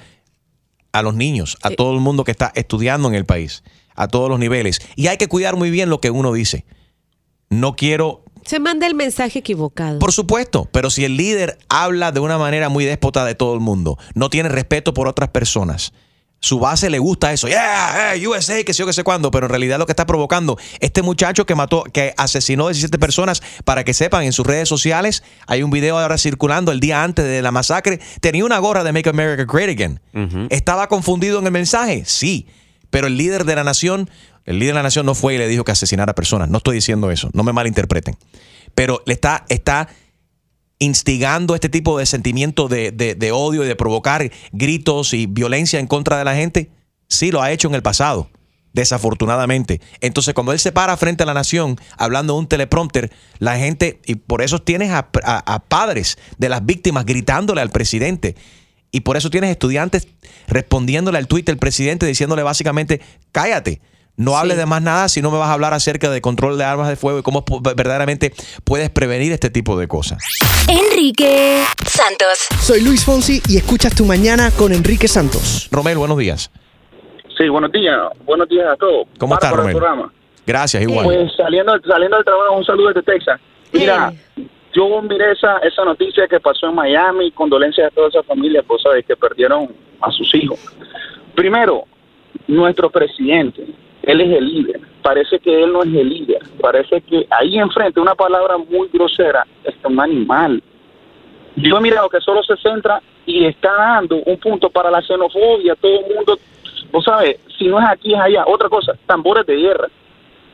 Speaker 4: a los niños, a todo el mundo que está estudiando en el país, a todos los niveles. Y hay que cuidar muy bien lo que uno dice. No quiero
Speaker 5: Se manda el mensaje equivocado.
Speaker 4: por supuesto, pero si el líder habla de una manera muy déspota de todo el mundo, no tiene respeto por otras personas, su base le gusta eso, yeah, hey, USA, que sé yo, que sé cuándo, pero en realidad lo que está provocando este muchacho que mató, que asesinó 17 personas, para que sepan, en sus redes sociales, hay un video ahora circulando el día antes de la masacre, tenía una gorra de Make America Great Again. ¿Estaba confundido en el mensaje? Sí, pero el líder de la nación, el líder de la nación no fue y le dijo que asesinara personas, no estoy diciendo eso, no me malinterpreten pero le está, está instigando este tipo de sentimiento de, de- odio y de provocar gritos y violencia en contra de la gente, sí lo ha hecho en el pasado, desafortunadamente. Entonces, cuando él se para frente a la nación hablando de un teleprompter, la gente, y por eso tienes a padres de las víctimas gritándole al presidente. Y por eso tienes estudiantes respondiéndole al tuit del presidente diciéndole básicamente, cállate. No hables de más nada si no me vas a hablar acerca de control de armas de fuego y cómo verdaderamente puedes prevenir este tipo de cosas.
Speaker 10: Enrique Santos.
Speaker 17: Soy Luis Fonsi y escuchas tu mañana con Enrique Santos.
Speaker 4: Romel, buenos días.
Speaker 18: Sí, buenos días. Buenos días a todos.
Speaker 4: ¿Cómo estás, Romel? Gracias, igual.
Speaker 18: Pues saliendo, saliendo del trabajo, un saludo desde Texas. Mira, yo miré esa, esa noticia que pasó en Miami, condolencias a toda esa familia, pues sabes, que perdieron a sus hijos. Primero, nuestro presidente, él es el líder. Parece que él no es el líder. Parece que ahí enfrente, una palabra muy grosera, está un animal. Yo he mirado que solo se centra y está dando un punto para la xenofobia, todo el mundo, vos sabes, si no es aquí es allá. Otra cosa, tambores de guerra.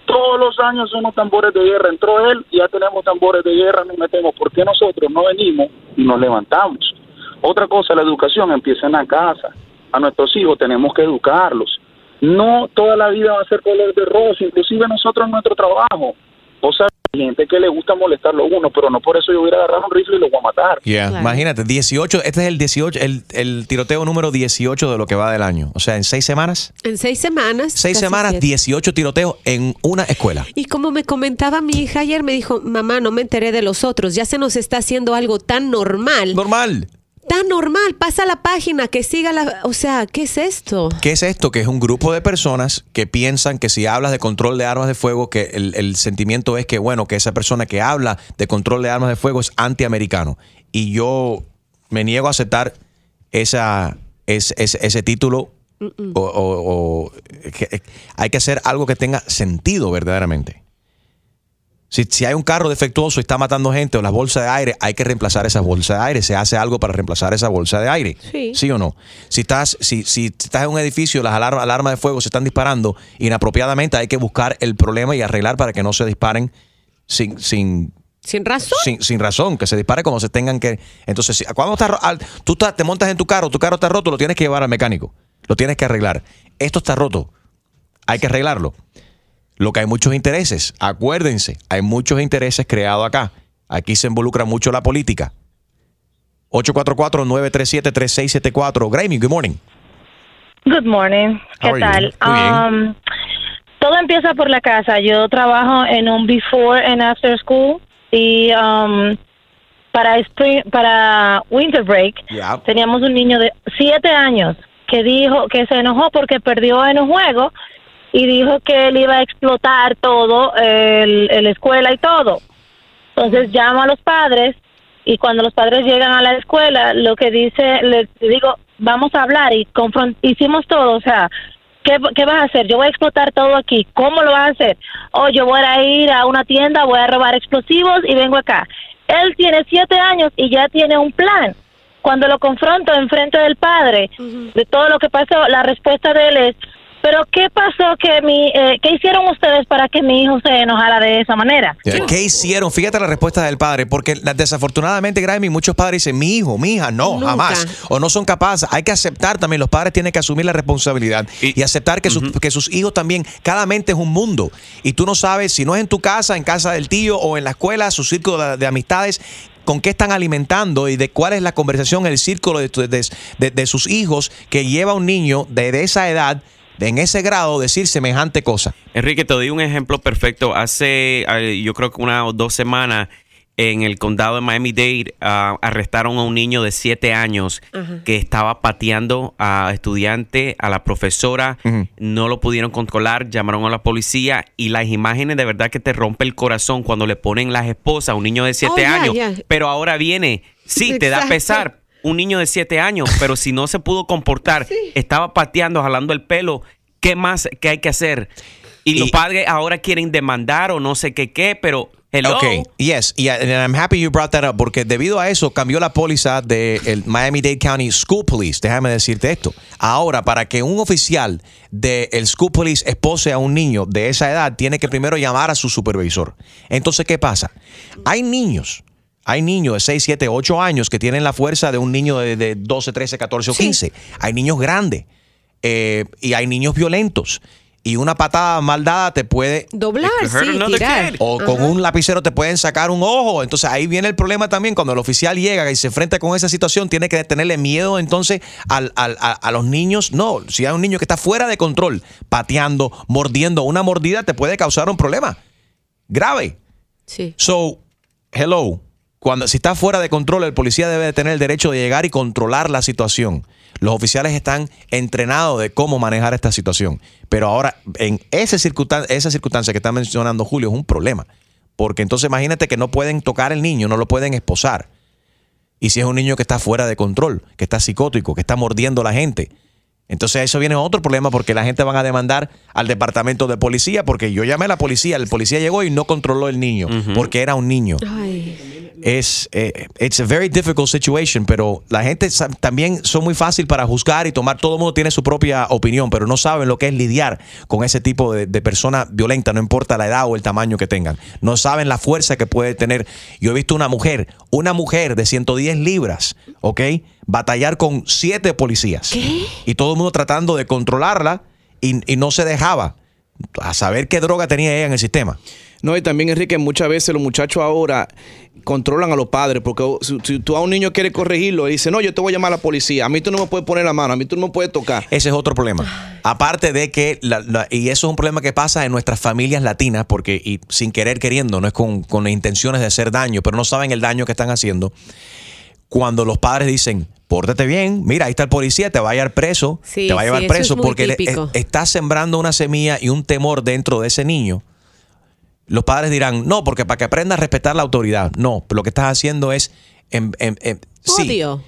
Speaker 18: Todos los años somos tambores de guerra. Entró él y ya tenemos tambores de guerra, nos metemos. ¿Por qué nosotros no venimos y nos levantamos? Otra cosa, la educación empieza en la casa. A nuestros hijos tenemos que educarlos. No toda la vida va a ser color de rosa, inclusive nosotros en nuestro trabajo. O sea, hay gente que le gusta molestarlo a uno, pero no por eso yo voy a agarrar un rifle y lo voy a matar.
Speaker 4: Yeah, Imagínate, 18, este es el 18, el, el tiroteo número 18 de lo que va del año. O sea, en seis semanas,
Speaker 5: En seis semanas.
Speaker 4: seis semanas,
Speaker 5: siete.
Speaker 4: 18 tiroteos en una escuela.
Speaker 5: Y como me comentaba mi hija ayer, me dijo, mamá, no me enteré de los otros, ya se nos está haciendo algo tan normal.
Speaker 4: Normal.
Speaker 5: Tan está normal, pasa la página, que siga la... O sea, ¿qué es esto?
Speaker 4: ¿Qué es esto? Que es un grupo de personas que piensan que si hablas de control de armas de fuego, que el, el sentimiento es que, bueno, que esa persona que habla de control de armas de fuego es antiamericano. Y yo me niego a aceptar esa, es- es- ese título. O, o- o- que- hay que hacer algo que tenga sentido verdaderamente. Si, si hay un carro defectuoso y está matando gente o las bolsas de aire, hay que reemplazar esas bolsas de aire. Se hace algo para reemplazar esa bolsa de aire.
Speaker 5: Sí.
Speaker 4: o no? Si estás, si, si estás en un edificio, las alarmas, alarmas de fuego se están disparando inapropiadamente, hay que buscar el problema y arreglar para que no se disparen sin, sin,
Speaker 5: ¿Sin razón?
Speaker 4: sin, sin razón, que se dispare como se tengan que. Entonces, si- cuando está, ro- al- tú estás- te montas en tu carro, tu carro está roto, lo tienes que llevar al mecánico. Lo tienes que arreglar. Esto está roto. Hay que arreglarlo. Lo que hay muchos intereses. Acuérdense, hay muchos intereses creados acá. Aquí se involucra mucho la política. 844-937-3674. Grammy, good morning.
Speaker 19: Good morning. ¿Qué tal? Um, todo empieza por la casa. Yo trabajo en un before and after school y um, para spring, para winter break
Speaker 4: Yeah.
Speaker 19: teníamos un niño de siete años que dijo que se enojó porque perdió en un juego y dijo que él iba a explotar todo, el, el escuela y todo. Entonces llamo a los padres y cuando los padres llegan a la escuela, lo que dice, les digo, vamos a hablar y hicimos todo, o sea, ¿qué, ¿qué vas a hacer? Yo voy a explotar todo aquí, ¿cómo lo vas a hacer? Oh, yo voy a ir a una tienda, voy a robar explosivos y vengo acá. Él tiene siete años y ya tiene un plan. Cuando lo confronto en frente del padre de todo lo que pasó, la respuesta de él es, pero ¿qué pasó que mi, eh, qué hicieron ustedes para que mi hijo se enojara de esa manera?
Speaker 4: ¿Qué hicieron? Fíjate la respuesta del padre, porque desafortunadamente, Grammy, muchos padres dicen, mi hijo, mi hija, no,
Speaker 19: Nunca.
Speaker 4: jamás. O no son capaces. Hay que aceptar también, los padres tienen que asumir la responsabilidad y, aceptar que, sus, que sus hijos también, cada mente es un mundo. Y tú no sabes, si no es en tu casa, en casa del tío o en la escuela, su círculo de, de amistades, con qué están alimentando y de cuál es la conversación, el círculo de, tu- de- de- de sus hijos que lleva a un niño de, de esa edad, en ese grado, decir semejante cosa.
Speaker 11: Enrique, te doy un ejemplo perfecto. Hace, eh, yo creo que una o dos semanas, en el condado de Miami-Dade, ah, arrestaron a un niño de siete años que estaba pateando a estudiante, a la profesora. No lo pudieron controlar, llamaron a la policía y las imágenes de verdad que te rompe el corazón cuando le ponen las esposas a un niño de siete
Speaker 5: Oh,
Speaker 11: años. Pero ahora viene, sí, te da pesar. Un niño de siete años, pero si no se pudo comportar, estaba pateando, jalando el pelo, ¿qué más que hay que hacer? Y, los padres ahora quieren demandar o no sé qué qué, pero hello.
Speaker 4: Ok, yes, y and I'm happy you brought that up porque debido a eso cambió la póliza del Miami-Dade County School Police. Déjame decirte esto. Ahora, para que un oficial del School Police espose a un niño de esa edad, tiene que primero llamar a su supervisor. Entonces, ¿qué pasa? Hay niños. Hay niños de 6, 7, 8 años que tienen la fuerza de un niño de, de 12, 13, 14 o 15. Hay niños grandes eh, y hay niños violentos. Y una patada mal dada te puede
Speaker 5: Doblar, sí, tirar.
Speaker 4: o con un lapicero te pueden sacar un ojo. Entonces ahí viene el problema también. Cuando el oficial llega y se enfrenta con esa situación, tiene que tenerle miedo entonces al- al- a, a los niños. No, si hay un niño que está fuera de control, pateando, mordiendo, una mordida te puede causar un problema grave.
Speaker 5: Sí.
Speaker 4: So, hello. Cuando si está fuera de control, el policía debe de tener el derecho de llegar y controlar la situación. Los oficiales están entrenados de cómo manejar esta situación. Pero ahora, en ese esa circunstancia que está mencionando Julio, es un problema. Porque entonces imagínate que no pueden tocar el niño, no lo pueden esposar. Y si es un niño que está fuera de control, que está psicótico, que está mordiendo a la gente. Entonces eso viene otro problema porque la gente van a demandar al departamento de policía porque yo llamé a la policía, el policía llegó y no controló el niño porque era un niño es eh, it's a very difficult situation, pero la gente también son muy fácil para juzgar y tomar. Todo el mundo tiene su propia opinión, pero no saben lo que es lidiar con ese tipo de, de persona violenta, no importa la edad o el tamaño que tengan. No saben la fuerza que puede tener. Yo he visto una mujer, una mujer de 110 libras, ¿ok? Batallar con siete policías. Y todo el mundo tratando de controlarla y, y no se dejaba. A saber qué droga tenía ella en el sistema.
Speaker 16: No, y también, Enrique, muchas veces los muchachos ahora controlan a los padres, porque si, si tú a un niño quieres corregirlo, y dice, no, yo te voy a llamar a la policía, a mí tú no me puedes poner la mano, a mí tú no me puedes tocar.
Speaker 4: Ese es otro problema. Aparte de que, la- la- y eso es un problema que pasa en nuestras familias latinas, porque y sin querer queriendo, no es con, con intenciones de hacer daño, pero no saben el daño que están haciendo. Cuando los padres dicen, pórtate bien, mira, ahí está el policía, te va a llevar preso,
Speaker 5: Sí,
Speaker 4: te va a llevar
Speaker 5: sí,
Speaker 4: preso,
Speaker 5: es
Speaker 4: porque le- eh, estás sembrando una semilla y un temor dentro de ese niño. Los padres dirán, no, porque para que aprenda a respetar la autoridad. No, lo que estás haciendo es... em- em- em- sí,
Speaker 5: Odio.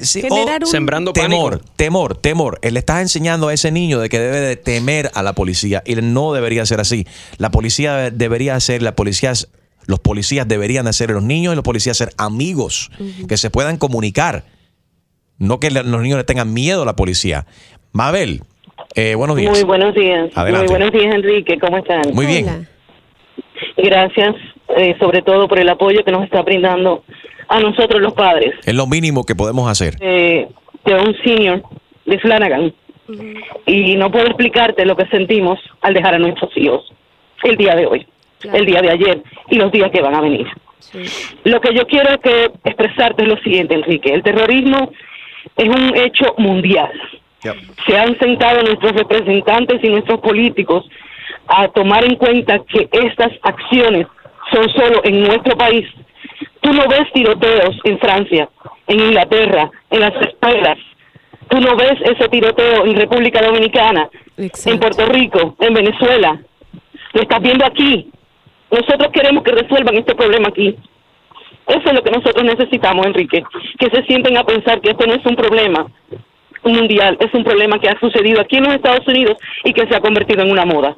Speaker 4: Sí,
Speaker 5: Generar
Speaker 4: o
Speaker 5: un-
Speaker 20: Sembrando
Speaker 4: temor,
Speaker 20: pánico.
Speaker 4: temor, temor. Él le estás enseñando a ese niño de que debe de temer a la policía y no debería ser así. La policía debería ser, la policía, los policías deberían de ser los niños y los policías ser amigos que se puedan comunicar. No que los niños le tengan miedo a la policía. Mabel, eh, buenos días.
Speaker 21: Muy buenos días.
Speaker 4: Adelante.
Speaker 21: Muy buenos días, Enrique. ¿Cómo están?
Speaker 4: Muy bien.
Speaker 21: Gracias, eh, sobre todo por el apoyo que nos está brindando a nosotros los padres
Speaker 4: Es lo mínimo que podemos hacer.
Speaker 21: eh, de un senior de Flanagan. Y no puedo explicarte lo que sentimos al dejar a nuestros hijos el día de hoy, el día de ayer y los días que van a venir. Lo que yo quiero que expresarte es lo siguiente, Enrique. El terrorismo es un hecho mundial. Se han sentado nuestros representantes y nuestros políticos a tomar en cuenta que estas acciones son solo en nuestro país. Tú no ves tiroteos en Francia, en Inglaterra, en las escuelas. Tú no ves ese tiroteo en República Dominicana, en Puerto Rico, en Venezuela. Lo estás viendo aquí. Nosotros queremos que resuelvan este problema aquí. Eso es lo que nosotros necesitamos, Enrique. Que se sienten a pensar que esto no es un problema mundial, es un problema que ha sucedido aquí en los Estados Unidos y que se ha convertido en una moda.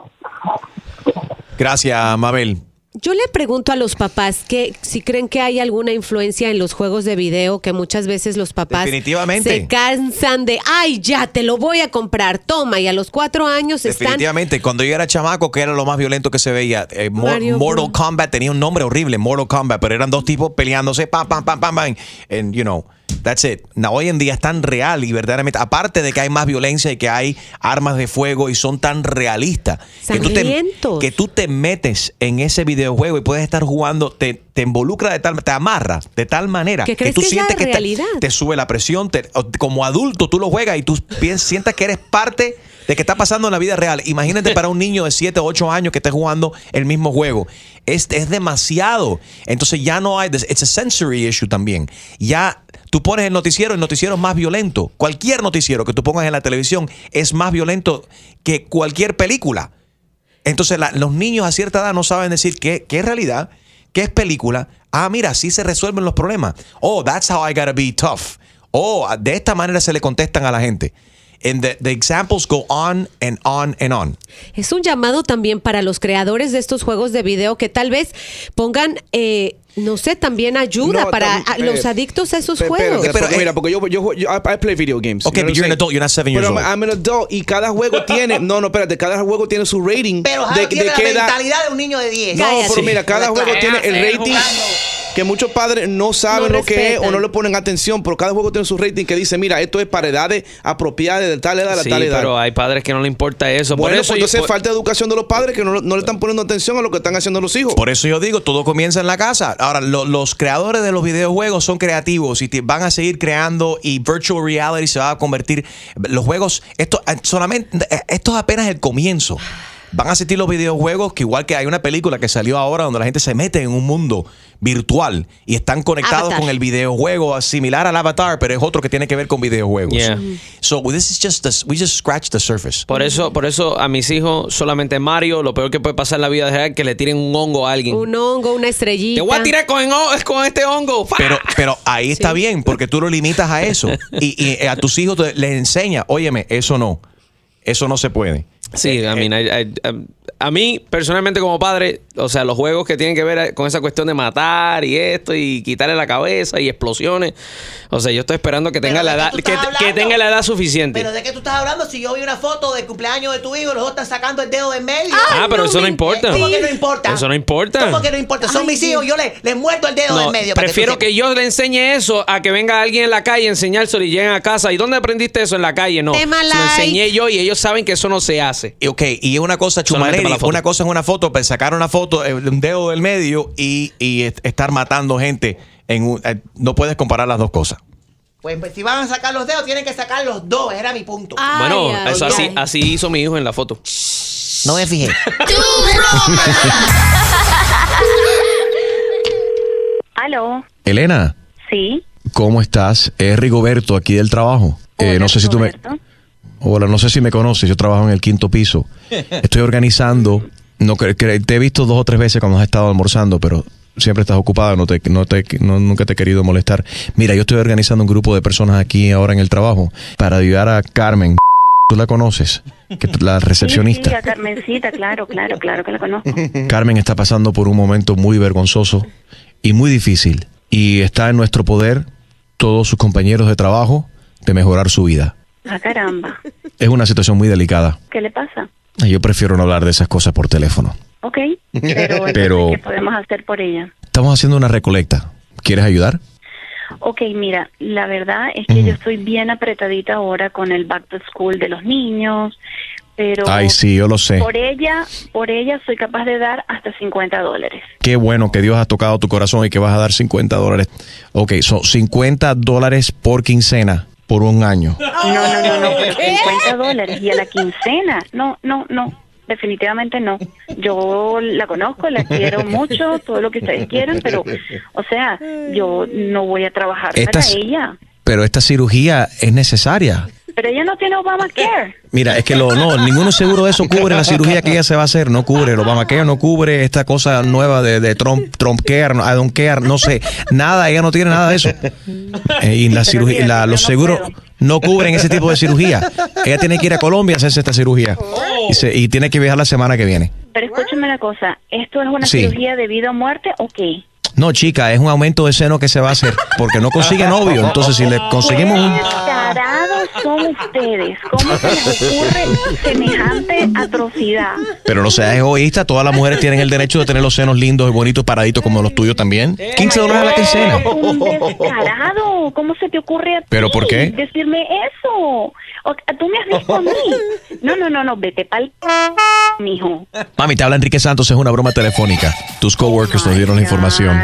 Speaker 4: Gracias, Mabel.
Speaker 5: Yo le pregunto a los papás que si creen que hay alguna influencia en los juegos de video, que muchas veces los papás
Speaker 4: Definitivamente.
Speaker 5: se cansan de, ay, ya te lo voy a comprar, toma, y a los cuatro años están
Speaker 4: Definitivamente, cuando yo era chamaco, que era lo más violento que se veía, eh,
Speaker 5: Mario
Speaker 4: Mortal. Kombat tenía un nombre horrible, Mortal Kombat, pero eran dos tipos peleándose, pam, pam, pam, pam, pam, and you know, that's it. Hoy en día es tan real y verdaderamente, aparte de que hay más violencia y que hay armas de fuego y son tan realistas, que tú, te, que tú te metes en ese videojuego y puedes estar jugando, te, te involucra de tal, te amarra de tal manera
Speaker 5: Que
Speaker 4: tú
Speaker 5: que
Speaker 4: sientes que te, te sube la presión, te- como adulto tú lo juegas y tú sientas que eres parte de que está pasando en la vida real. Imagínate para un niño de 7 o 8 años que esté jugando el mismo juego. Es, es demasiado. Entonces ya no hay, it's a sensory issue también. Ya tú pones el noticiero, el noticiero es más violento. Cualquier noticiero que tú pongas en la televisión es más violento que cualquier película. Entonces la- los niños a cierta edad no saben decir qué, qué realidad, qué es película. Ah, mira, así se resuelven los problemas. Oh, that's how I gotta be tough. Oh, de esta manera se le contestan a la gente. And the, the examples go on and on and on.
Speaker 5: Es un llamado también para los creadores de estos juegos de video que tal vez pongan, eh, no sé, también ayuda
Speaker 16: No,
Speaker 5: para
Speaker 16: tam-
Speaker 5: a- los
Speaker 16: eh,
Speaker 5: adictos a esos
Speaker 16: Pe-
Speaker 5: juegos.
Speaker 16: Pero, porque, mira, porque yo, yo, yo- I, I play video games.
Speaker 4: Okay,
Speaker 16: you know
Speaker 4: but you're an adult, you're not seven years
Speaker 16: Pero
Speaker 4: old.
Speaker 16: I'm, an adult y cada juego [LAUGHS] tiene, no, no, espérate, cada juego tiene su rating.
Speaker 22: Pero
Speaker 16: de,
Speaker 22: Jaro
Speaker 16: de
Speaker 22: tiene la mentalidad de un niño de 10.
Speaker 16: No, pero mira, cada juego tiene el rating que muchos padres no saben
Speaker 22: No
Speaker 16: lo que es o no le ponen atención, pero cada juego tiene su rating que dice, mira, esto es para edades apropiadas de tal edad a
Speaker 20: Sí,
Speaker 16: tal edad.
Speaker 20: pero hay padres que no le importa eso.
Speaker 16: Bueno,
Speaker 20: Por eso
Speaker 16: pues
Speaker 20: yo-
Speaker 16: entonces
Speaker 20: por-
Speaker 16: falta de educación de los padres que no, no le están poniendo atención a lo que están haciendo los hijos.
Speaker 4: Por eso yo digo, todo comienza en la casa. Ahora, lo- los creadores de los videojuegos son creativos y van a seguir creando y virtual reality se va a convertir. Los juegos, esto eh, solamente, eh, esto es apenas el comienzo. Van a asistir los videojuegos que igual que hay una película que salió ahora donde la gente se mete en un mundo virtual y están conectados
Speaker 20: Avatar.
Speaker 4: con el videojuego similar al Avatar, pero es otro que tiene que ver con videojuegos.
Speaker 20: Yeah.
Speaker 4: So this is just the- we just scratched the surface.
Speaker 20: Por eso, por eso a mis hijos solamente Mario, lo peor que puede pasar en la vida es que le tiren un hongo a alguien.
Speaker 5: Un hongo, una estrellita.
Speaker 20: Te voy a tirar con, con este hongo. ¡Fa!
Speaker 4: Pero, pero ahí está bien, porque tú lo limitas a eso. Y, y a tus hijos les enseña, óyeme, eso no. Eso no se puede.
Speaker 20: Sí,
Speaker 4: Eh,
Speaker 20: I mean, I- I- um, a mí personalmente como padre, o sea, los juegos que tienen que ver con esa cuestión de matar y esto y quitarle la cabeza y explosiones, o sea, yo estoy esperando que tenga
Speaker 22: ¿Pero
Speaker 20: la
Speaker 22: de
Speaker 20: edad que, tenga la edad suficiente.
Speaker 22: Pero de qué tú estás hablando si yo vi una foto del cumpleaños de tu hijo y los dos están sacando el dedo de en medio.
Speaker 20: Ah, pero eso no importa.
Speaker 22: ¿Cómo que no importa?
Speaker 20: Eso no importa.
Speaker 22: ¿Cómo que no importa? Son mis hijos, yo les les muerdo el dedo de
Speaker 20: No,
Speaker 22: en medio.
Speaker 20: prefiero que yo le enseñe eso a que venga alguien en la calle a enseñárselo y lleguen a casa. ¿Y dónde aprendiste eso en la calle? No. Se lo enseñé yo y ellos saben que eso no se hace.
Speaker 4: Y, Ok, y una cosa,
Speaker 20: foto.
Speaker 4: una cosa es una foto, pues sacar una foto, eh, un dedo del medio y, y est- estar matando gente. En un- eh, no puedes comparar las dos cosas.
Speaker 22: Pues, pues, si van a sacar los dedos, tienen que sacar los dos. Era mi punto.
Speaker 20: bueno, eso así, así hizo mi hijo en la foto.
Speaker 22: No me fijé. [LAUGHS]
Speaker 23: ¿Aló?
Speaker 4: Elena,
Speaker 23: Sí.
Speaker 4: ¿Cómo estás? Es Rigoberto aquí del trabajo. Eh, no sé si tú me... Hola, no sé si me conoces, yo trabajo en el quinto piso. Estoy organizando, no te he visto dos o tres veces cuando has estado almorzando, pero siempre estás ocupada, no te, no te, no- nunca te he querido molestar. Mira, yo estoy organizando un grupo de personas aquí ahora en el trabajo para ayudar a Carmen. ¿Tú la conoces? Que la recepcionista.
Speaker 23: Sí, sí, a Carmencita, claro, claro, claro que la conozco. [LAUGHS]
Speaker 4: Carmen está pasando por un momento muy vergonzoso y muy difícil. Y está en nuestro poder, todos sus compañeros de trabajo, de mejorar su vida.
Speaker 23: Ah, caramba. [LAUGHS]
Speaker 4: Es una situación muy delicada.
Speaker 23: ¿Qué le pasa?
Speaker 4: Yo prefiero no hablar de esas cosas por teléfono.
Speaker 23: Ok. [LAUGHS] Pero, ¿qué podemos hacer por ella?
Speaker 4: Estamos haciendo una recolecta. ¿Quieres ayudar?
Speaker 23: Ok, mira, la verdad es que yo estoy bien apretadita ahora con el back to school de los niños, pero
Speaker 4: Ay, sí, yo lo sé.
Speaker 23: por ella, por ella soy capaz de dar hasta 50 dólares.
Speaker 4: Qué bueno que Dios ha tocado tu corazón y que vas a dar 50 dólares. Ok, son 50 dólares por quincena por un año.
Speaker 23: No, no, no, no, [LAUGHS] pero 50 dólares y a la quincena. No, no, no, definitivamente no. Yo la conozco, la quiero mucho, todo lo que ustedes quieran, pero, o sea, yo no voy a trabajar
Speaker 4: Estas-
Speaker 23: para ella.
Speaker 4: Pero esta cirugía es necesaria.
Speaker 23: Pero ella no tiene Obamacare.
Speaker 4: Mira, es que lo, no, ninguno seguro de eso cubre la cirugía que ella se va a hacer, no cubre, el Obamacare no cubre esta cosa nueva de, de Trump, Trump Care, I don't care, no sé, nada, ella no tiene nada de eso. Eh, y la cirugía, la- los seguros no cubren ese tipo de cirugía. Ella tiene que ir a Colombia a hacerse esta cirugía y, se- y tiene que viajar la semana que viene.
Speaker 23: Pero escúchame una cosa, ¿esto es una
Speaker 4: Sí.
Speaker 23: cirugía de vida o muerte o qué?
Speaker 4: No, chica, es un aumento de seno que se va a hacer porque no consigue novio. Entonces, si le conseguimos un...
Speaker 23: Son ustedes. ¿Cómo se les ocurre semejante atrocidad?
Speaker 4: Pero no seas egoísta, todas las mujeres tienen el derecho de tener los senos lindos y bonitos paraditos como los tuyos también. 15 dólares a la quincena.
Speaker 23: Un descarado. ¿Cómo se te ocurre a ti
Speaker 4: ¿Pero por qué?
Speaker 23: decirme eso? O- ¿Tú me has visto a mí? No, no, no, no, vete pa'l mijo.
Speaker 4: Mami, te habla Enrique Santos, es una broma telefónica. Tus coworkers nos dieron la información.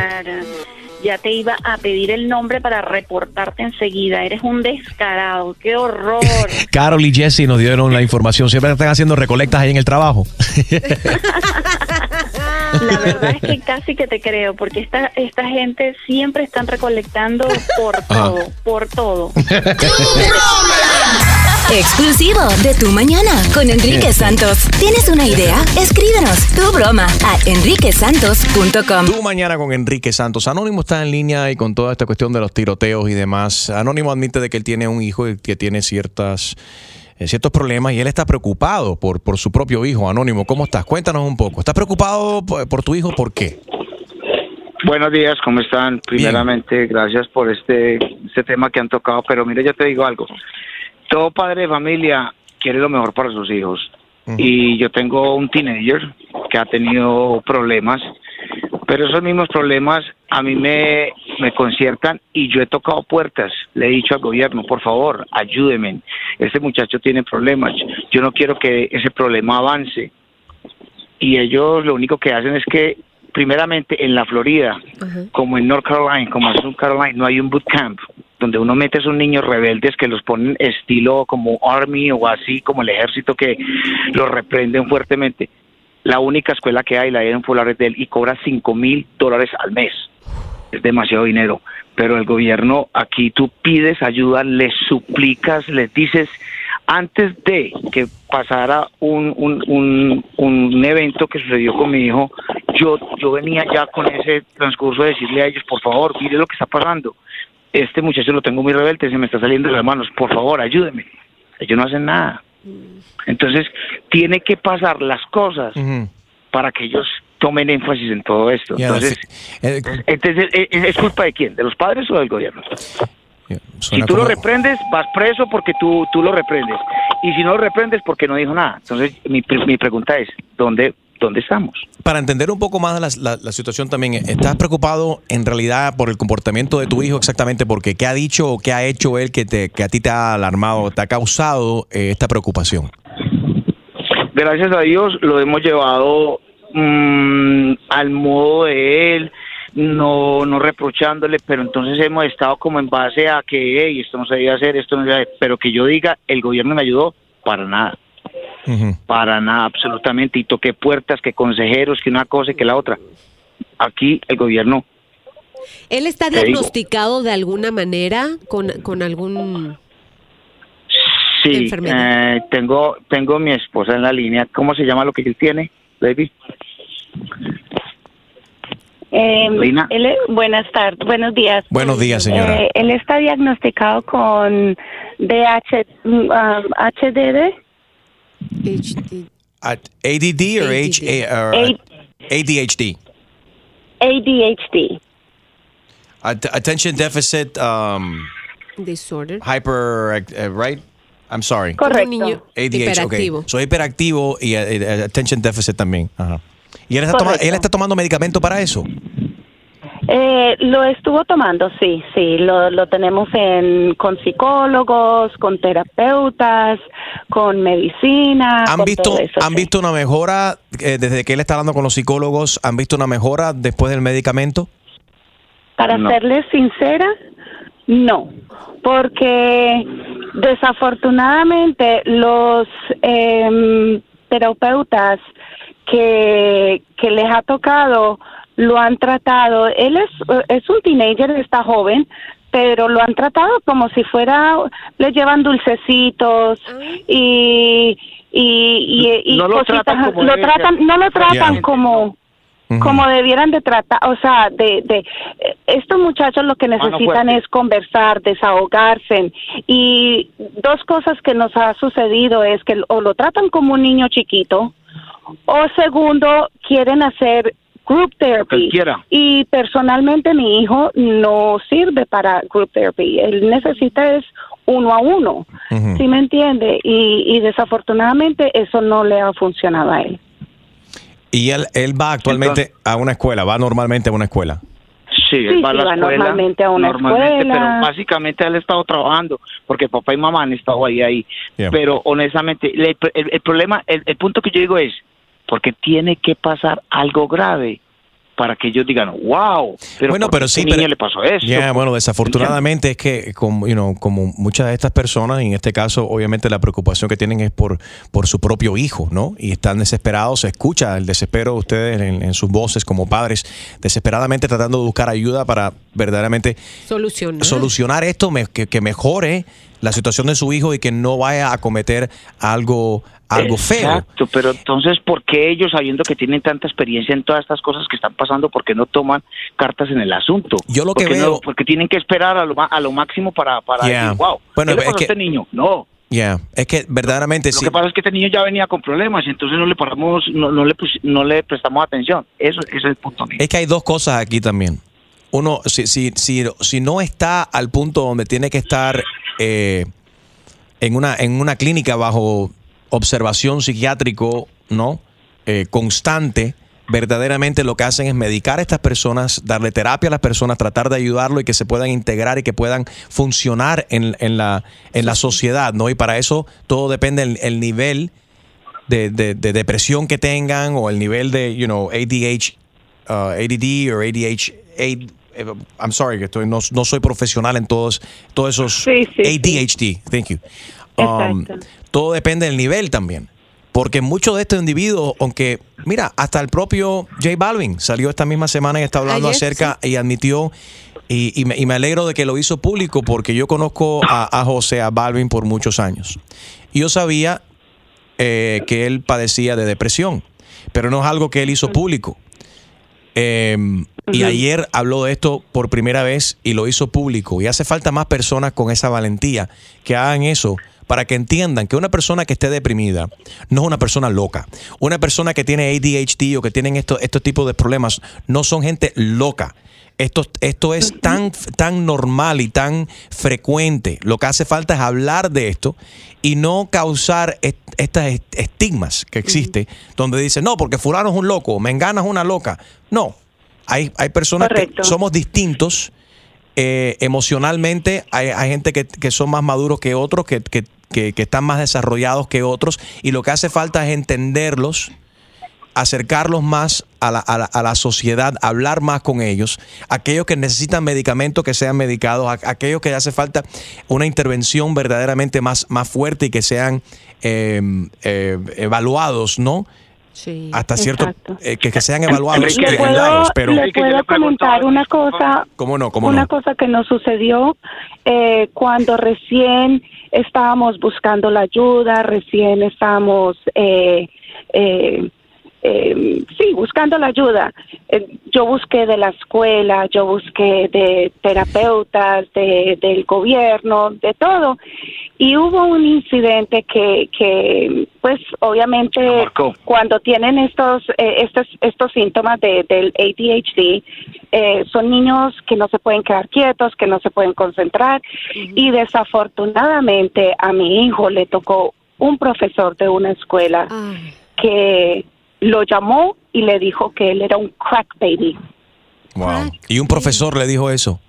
Speaker 23: Ya te iba a pedir el nombre para reportarte enseguida. Eres un descarado. ¡Qué horror! [LAUGHS]
Speaker 4: Carol y Jesse nos dieron la información. Siempre están haciendo recolectas ahí en el trabajo. [LAUGHS]
Speaker 23: La verdad es que casi que te creo, porque esta, esta gente siempre están recolectando por todo, por todo.
Speaker 10: Exclusivo de Tu Mañana con Enrique Santos. ¿Tienes una idea? Escríbenos tu broma a enriquesantos.com.
Speaker 4: Tú mañana con Enrique Santos. Anónimo está en línea y con toda esta cuestión de los tiroteos y demás. Anónimo admite de que él tiene un hijo y que tiene ciertas eh, ciertos problemas y él está preocupado por, por su propio hijo. Anónimo, ¿cómo estás? Cuéntanos un poco. ¿Estás preocupado por, por tu hijo? ¿Por qué?
Speaker 24: Buenos días, ¿cómo están? Primeramente, gracias por este, este tema que han tocado, pero mire, yo te digo algo. Todo padre de familia quiere lo mejor para sus hijos. Y yo tengo un teenager que ha tenido problemas, pero esos mismos problemas a mí me, me conciertan y yo he tocado puertas. Le he dicho al gobierno, por favor, ayúdenme. Este muchacho tiene problemas. Yo no quiero que ese problema avance y ellos lo único que hacen es que primeramente en la Florida como en North Carolina como en South Carolina no hay un bootcamp donde uno mete a esos niños rebeldes que los ponen estilo como army o así como el ejército que los reprenden fuertemente la única escuela que hay la hay en Florida y cobra cinco mil dólares al mes es demasiado dinero. Pero el gobierno, aquí tú pides ayuda, les suplicas, les dices, antes de que pasara un, un, un, un evento que sucedió con mi hijo, yo, yo venía ya con ese transcurso de decirle a ellos, por favor, mire lo que está pasando. Este muchacho lo tengo muy rebelde, se me está saliendo de las manos, por favor, ayúdeme. Ellos no hacen nada. Entonces, tiene que pasar las cosas para que ellos tomen énfasis en todo esto. Entonces,
Speaker 4: eh,
Speaker 24: entonces, ¿es, es culpa de quién? ¿De los padres o del gobierno? Si tú lo reprendes, vas preso porque tú, tú lo reprendes. Y si no lo reprendes, porque no dijo nada. Entonces, mi, mi pregunta es, ¿dónde, ¿dónde estamos?
Speaker 4: Para entender un poco más la, la- la situación también, ¿estás preocupado en realidad por el comportamiento de tu hijo exactamente? Porque ¿qué ha dicho o qué ha hecho él que, te, que a ti te ha alarmado, te ha causado eh, esta preocupación?
Speaker 24: gracias a Dios lo hemos llevado mm, al modo de él, no, no reprochándole, pero entonces hemos estado como en base a que hey, esto no se debe hacer, esto no se debe hacer", pero que yo diga, el gobierno me ayudó, para nada. Para nada, absolutamente. Y toqué puertas, que consejeros, que una cosa y que la otra. Aquí el gobierno
Speaker 5: ¿Él está
Speaker 24: digo.
Speaker 5: diagnosticado de alguna manera con, con algún...
Speaker 24: Sí,
Speaker 5: enfermedad.
Speaker 24: eh, tengo, tengo mi esposa en la línea. ¿Cómo se llama lo que él tiene, baby?
Speaker 9: Eh,
Speaker 24: Lina.
Speaker 9: él es- buenas tardes, buenos días.
Speaker 4: Buenos días, señora.
Speaker 9: Eh, él está diagnosticado con DH, mm, um, HDD.
Speaker 4: At ADD or H A- or ADHD?
Speaker 9: ADHD.
Speaker 4: At- attention deficit um,
Speaker 5: Disorder.
Speaker 4: hyper uh, right? I'm sorry.
Speaker 9: Correcto.
Speaker 4: ADHD,
Speaker 5: hiperactivo.
Speaker 4: okay. Soy hiperactivo y eh, attention deficit también. Ajá. ¿Y él está, toma- él está tomando medicamento para eso?
Speaker 9: Eh, lo estuvo tomando, sí, sí, lo, lo tenemos en, con psicólogos, con terapeutas, con medicina.
Speaker 4: ¿Han
Speaker 9: con
Speaker 4: visto,
Speaker 9: todo eso,
Speaker 4: ¿han
Speaker 9: sí.
Speaker 4: visto una mejora eh, desde que él está hablando con los psicólogos? ¿Han visto una mejora después del medicamento?
Speaker 9: Para
Speaker 4: No.
Speaker 9: serles sincera, no, porque desafortunadamente los em, terapeutas que, que les ha tocado lo han tratado, él es, es un teenager, está joven, pero lo han tratado como si fuera, le llevan dulcecitos y, y, y, y
Speaker 24: No lo
Speaker 9: cositas,
Speaker 24: tratan como
Speaker 9: lo tratan, no lo tratan como como debieran de tratar, o sea, de, de estos muchachos lo que necesitan es conversar, desahogarse y dos cosas que nos ha sucedido es que o lo tratan como un niño chiquito o segundo quieren hacer group therapy
Speaker 24: Cualquiera.
Speaker 9: y personalmente mi hijo no sirve para group therapy, él necesita es uno a uno, ¿sí me entiende? Y, y desafortunadamente eso no le ha funcionado a él.
Speaker 4: Y él, él va actualmente a una escuela, va normalmente a una escuela.
Speaker 24: Sí, él
Speaker 9: Sí,
Speaker 24: va a
Speaker 9: sí,
Speaker 24: la
Speaker 9: va
Speaker 24: escuela.
Speaker 9: normalmente a una
Speaker 24: normalmente,
Speaker 9: escuela.
Speaker 24: pero básicamente él ha estado trabajando porque papá y mamá han estado ahí ahí.
Speaker 4: Yeah.
Speaker 24: Pero honestamente, le- el, el problema, el, el punto que yo digo es porque tiene que pasar algo grave para que ellos digan, wow, pero
Speaker 4: bueno,
Speaker 24: ¿por qué
Speaker 4: pero
Speaker 24: a
Speaker 4: sí, pero
Speaker 24: le pasó esto.
Speaker 4: Ya, bueno, desafortunadamente es que como, you know, como muchas de estas personas, y en este caso, obviamente la preocupación que tienen es por, por su propio hijo, ¿no? Y están desesperados, se escucha el desespero de ustedes en, en sus voces como padres, desesperadamente tratando de buscar ayuda para verdaderamente solucionar esto, que mejore la situación de su hijo y que no vaya a cometer algo, algo feo.
Speaker 24: Exacto, pero entonces, ¿por qué ellos, sabiendo que tienen tanta experiencia en todas estas cosas que están pasando, por qué no toman cartas en el asunto?
Speaker 4: Yo lo que veo-
Speaker 24: no- porque tienen que esperar a lo, a lo máximo para, para
Speaker 4: Yeah.
Speaker 24: decir, wow,
Speaker 4: Bueno,
Speaker 24: ¿qué le
Speaker 4: es que-
Speaker 24: este niño? No.
Speaker 4: Ya, es que verdaderamente
Speaker 24: Lo
Speaker 4: sí.
Speaker 24: que pasa es que este niño ya venía con problemas y entonces no le paramos, no, no le no le prestamos atención. Eso, ese es el punto mío.
Speaker 4: Es que hay dos cosas aquí también. Uno, si, si, si, si no está al punto donde tiene que estar eh, en, una, en una clínica bajo observación psiquiátrico, ¿no? Eh, constante, verdaderamente lo que hacen es medicar a estas personas, darle terapia a las personas, tratar de ayudarlo y que se puedan integrar y que puedan funcionar en, en la, en la sociedad, ¿no? Y para eso todo depende del el nivel de, de- de depresión que tengan o el nivel de, you know, ADH, uh, ADD o ADH, I'm sorry, que estoy, no, no soy profesional en todos, todos esos ADHD, thank you. Um,
Speaker 9: Exacto.
Speaker 4: todo depende del nivel también. Porque muchos de estos individuos, aunque, mira, hasta el propio J Balvin salió esta misma semana y está hablando
Speaker 5: Ayer,
Speaker 4: acerca y admitió, y, y me, y me alegro de que lo hizo público porque yo conozco a, a José, a Balvin por muchos años. Y yo sabía eh, que él padecía de depresión, pero no es algo que él hizo público. Eh, Y ayer habló de esto por primera vez y lo hizo público. Y hace falta más personas con esa valentía que hagan eso para que entiendan que una persona que esté deprimida no es una persona loca. Una persona que tiene ADHD o que tienen estos, estos tipos de problemas no son gente loca. Esto, esto es tan, tan normal y tan frecuente. Lo que hace falta es hablar de esto y no causar est- estas est- estigmas que existe, donde dicen, no, porque fulano es un loco, Mengana es una loca. No, hay, hay personas
Speaker 9: Correcto.
Speaker 4: que somos distintos eh, emocionalmente. Hay, hay gente que, que son más maduros que otros, que, que- que- están más desarrollados que otros. Y lo que hace falta es entenderlos, acercarlos más a la, a la- a la sociedad, hablar más con ellos. Aquellos que necesitan medicamentos que sean medicados, a- aquellos que hace falta una intervención verdaderamente más, más fuerte y que sean eh, eh, evaluados, ¿no? Hasta cierto eh, que, que sean evaluados en
Speaker 9: puedo,
Speaker 4: pero
Speaker 9: le puedo comentar una cosa,
Speaker 4: cómo no, cómo
Speaker 9: una
Speaker 4: no.
Speaker 9: cosa que nos sucedió eh, cuando recién estábamos buscando la ayuda, recién estábamos, eh, eh, sí, buscando la ayuda. Eh, yo busqué de la escuela, yo busqué de terapeutas, de, del gobierno, de todo. Y hubo un incidente que, que pues obviamente cuando tienen estos, eh, estos, estos síntomas de, del ADHD, eh, son niños que no se pueden quedar quietos, que no se pueden concentrar. Y desafortunadamente a mi hijo le tocó un profesor de una escuela que lo llamó y le dijo que él era un crack baby.
Speaker 4: Wow. Y un profesor le dijo eso.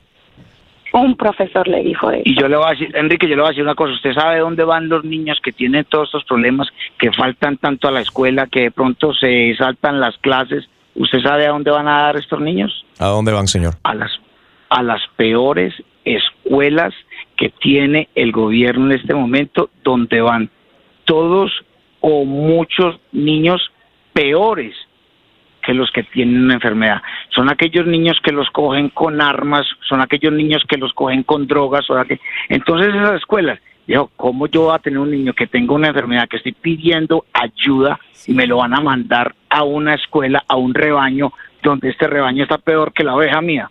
Speaker 9: Un profesor le dijo eso.
Speaker 24: Y yo le voy a decir, Enrique, yo le voy a decir una cosa. ¿Usted sabe dónde van los niños que tienen todos estos problemas, que faltan tanto a la escuela, que de pronto se saltan las clases? ¿Usted sabe a dónde van a dar estos niños?
Speaker 4: ¿A dónde van, señor?
Speaker 24: A las, a las peores escuelas que tiene el gobierno en este momento, donde van todos o muchos niños peores que los que tienen una enfermedad. Son aquellos niños que los cogen con armas, son aquellos niños que los cogen con drogas. O aqu- Entonces esas escuelas, dijo, ¿cómo yo voy a tener un niño que tenga una enfermedad, que estoy pidiendo ayuda y me lo van a mandar a una escuela, a un rebaño, donde este rebaño está peor que la oveja mía?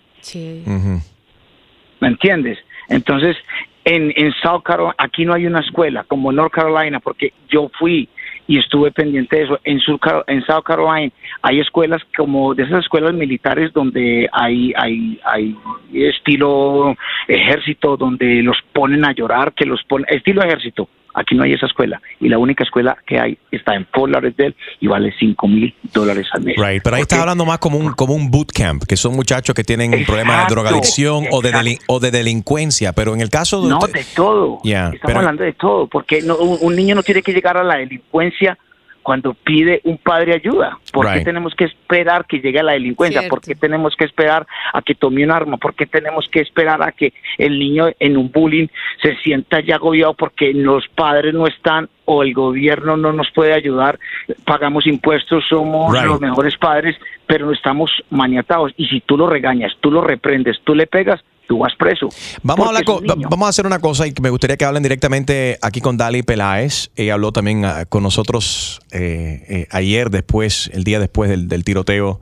Speaker 24: ¿Me entiendes? Entonces, en, en South Carolina, aquí no hay una escuela como North Carolina, porque yo fui y estuve pendiente de eso. En, Sur en South Carolina hay escuelas como de esas escuelas militares donde hay, hay, hay estilo ejército, donde los ponen a llorar, que los ponen, estilo ejército. Aquí no hay esa escuela. Y la única escuela que hay está en Fort Lauderdale y vale 5 mil dólares al mes.
Speaker 4: Right, pero ahí estás hablando más como un, como un bootcamp, que son muchachos que tienen problemas de
Speaker 24: Exacto,
Speaker 4: drogadicción o de,
Speaker 24: exacto.
Speaker 4: delin- o de delincuencia, pero en el caso de...
Speaker 24: No,
Speaker 4: usted-
Speaker 24: de todo. Estamos
Speaker 4: pero-
Speaker 24: hablando de todo, porque no- un niño no tiene que llegar a la delincuencia cuando pide un padre ayuda. ¿Por qué tenemos que esperar que llegue a la delincuencia? ¿Por qué tenemos que esperar a que tome un arma? ¿Por qué tenemos que esperar a que el niño en un bullying se sienta ya agobiado porque los padres no están o el gobierno no nos puede ayudar? Pagamos impuestos, somos
Speaker 4: Right.
Speaker 24: los mejores padres, pero no estamos maniatados. Y si tú lo regañas, tú lo reprendes, tú le pegas, tú vas preso.
Speaker 4: Vamos a, vamos a hacer una cosa y que me gustaría que hablen directamente aquí con Dali Peláez. Ella habló también ah, con nosotros eh, eh, ayer, después, el día después del, del tiroteo.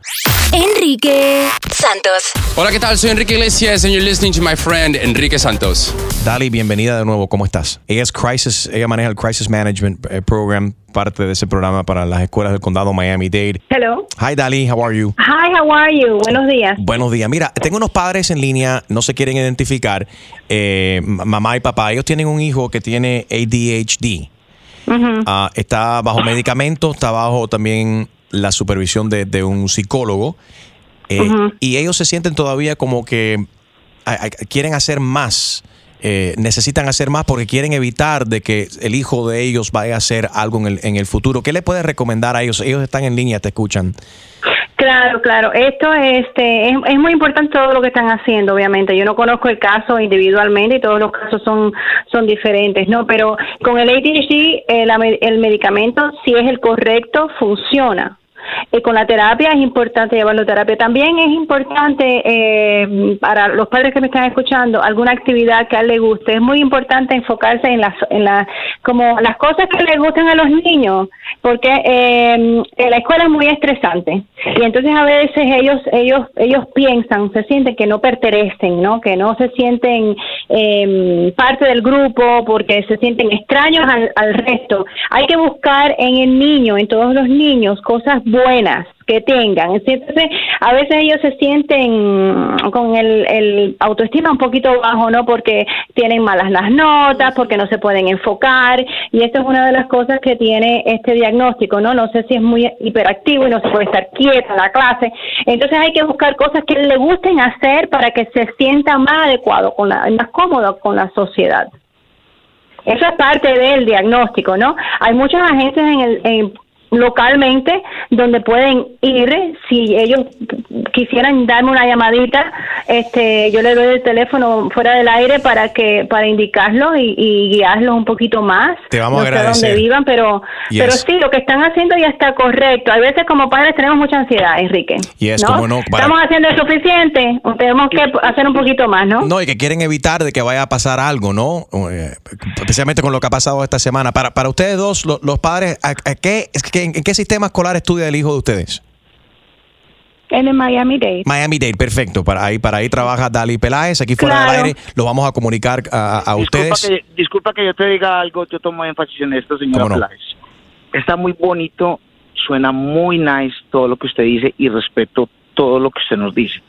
Speaker 10: Enrique Santos.
Speaker 25: Hola, ¿qué tal? Soy Enrique Iglesias and you're listening to my friend Enrique Santos.
Speaker 4: Dali, bienvenida de nuevo. ¿Cómo estás? Ella es Crisis, ella maneja el Crisis Management eh, Program, parte de ese programa para las escuelas del condado Miami-Dade.
Speaker 26: Hello.
Speaker 4: Hi, Dali, how are you?
Speaker 26: Hi, how are you? Buenos días.
Speaker 4: Buenos días. Mira, tengo unos padres en línea, no se quieren identificar, eh, mamá y papá. Ellos tienen un hijo que tiene ADHD. Ah, está bajo medicamento, está bajo también la supervisión de, de un psicólogo. eh. Y ellos se sienten todavía como que quieren hacer más. Eh, necesitan hacer más porque quieren evitar de que el hijo de ellos vaya a hacer algo en el, en el futuro. ¿Qué le puedes recomendar a ellos? Ellos están en línea, te escuchan.
Speaker 26: Claro, claro. Esto este, es, muy importante todo lo que están haciendo, obviamente. Yo no conozco el caso individualmente y todos los casos son, son diferentes, ¿no? Pero con el ADHD, el medicamento, si es el correcto, funciona. Y con la terapia es importante llevarlo a terapia. También es importante eh, para los padres que me están escuchando alguna actividad que a él le guste. Es muy importante enfocarse en las, en la, como las cosas que le gustan a los niños, porque eh, la escuela es muy estresante y entonces a veces ellos ellos ellos piensan, se sienten que no pertenecen, ¿no? Que no se sienten eh, parte del grupo porque se sienten extraños al, al resto. Hay que buscar en el niño, en todos los niños, cosas buenas que tengan. Entonces, a veces ellos se sienten con el, autoestima un poquito bajo, ¿no? Porque tienen malas las notas, porque no se pueden enfocar, y esto es una de las cosas que tiene este diagnóstico, ¿no? No sé si es muy hiperactivo y no se puede estar quieto en la clase. Entonces hay que buscar cosas que le gusten hacer para que se sienta más adecuado, con la, más cómodo con la sociedad. Eso es parte del diagnóstico, ¿no? Hay muchas agencias en el, en- localmente donde pueden ir si ellos quisieran darme una llamadita este, yo le doy el teléfono fuera del aire para que para indicarlos y, y guiarlos un poquito más.
Speaker 4: Te vamos a
Speaker 26: no
Speaker 4: agradecer.
Speaker 26: dónde vivan, pero,
Speaker 4: Yes.
Speaker 26: pero sí, lo que están haciendo ya está correcto. Hay veces como padres tenemos mucha ansiedad, Enrique.
Speaker 4: Yes,
Speaker 26: ¿no?
Speaker 4: no, para-
Speaker 26: Estamos haciendo el suficiente, o tenemos que hacer un poquito más, ¿no?
Speaker 4: No, y que quieren evitar de que vaya a pasar algo, ¿no? Eh, especialmente con lo que ha pasado esta semana. Para, para ustedes dos, lo- los padres, ¿a, a qué, es que, ¿en qué sistema escolar estudia el hijo de ustedes?
Speaker 9: En el Miami Dade.
Speaker 4: Miami-Dade, perfecto. Para ahí, para ahí trabaja Dali Peláez. Aquí fuera
Speaker 9: Claro.
Speaker 4: del aire lo vamos a comunicar a, a
Speaker 24: Disculpa
Speaker 4: ustedes.
Speaker 24: que, disculpa que yo te diga algo, yo tomo énfasis en esto, señora. Peláez. Está muy bonito, suena muy nice todo lo que usted dice y respeto todo lo que usted nos dice.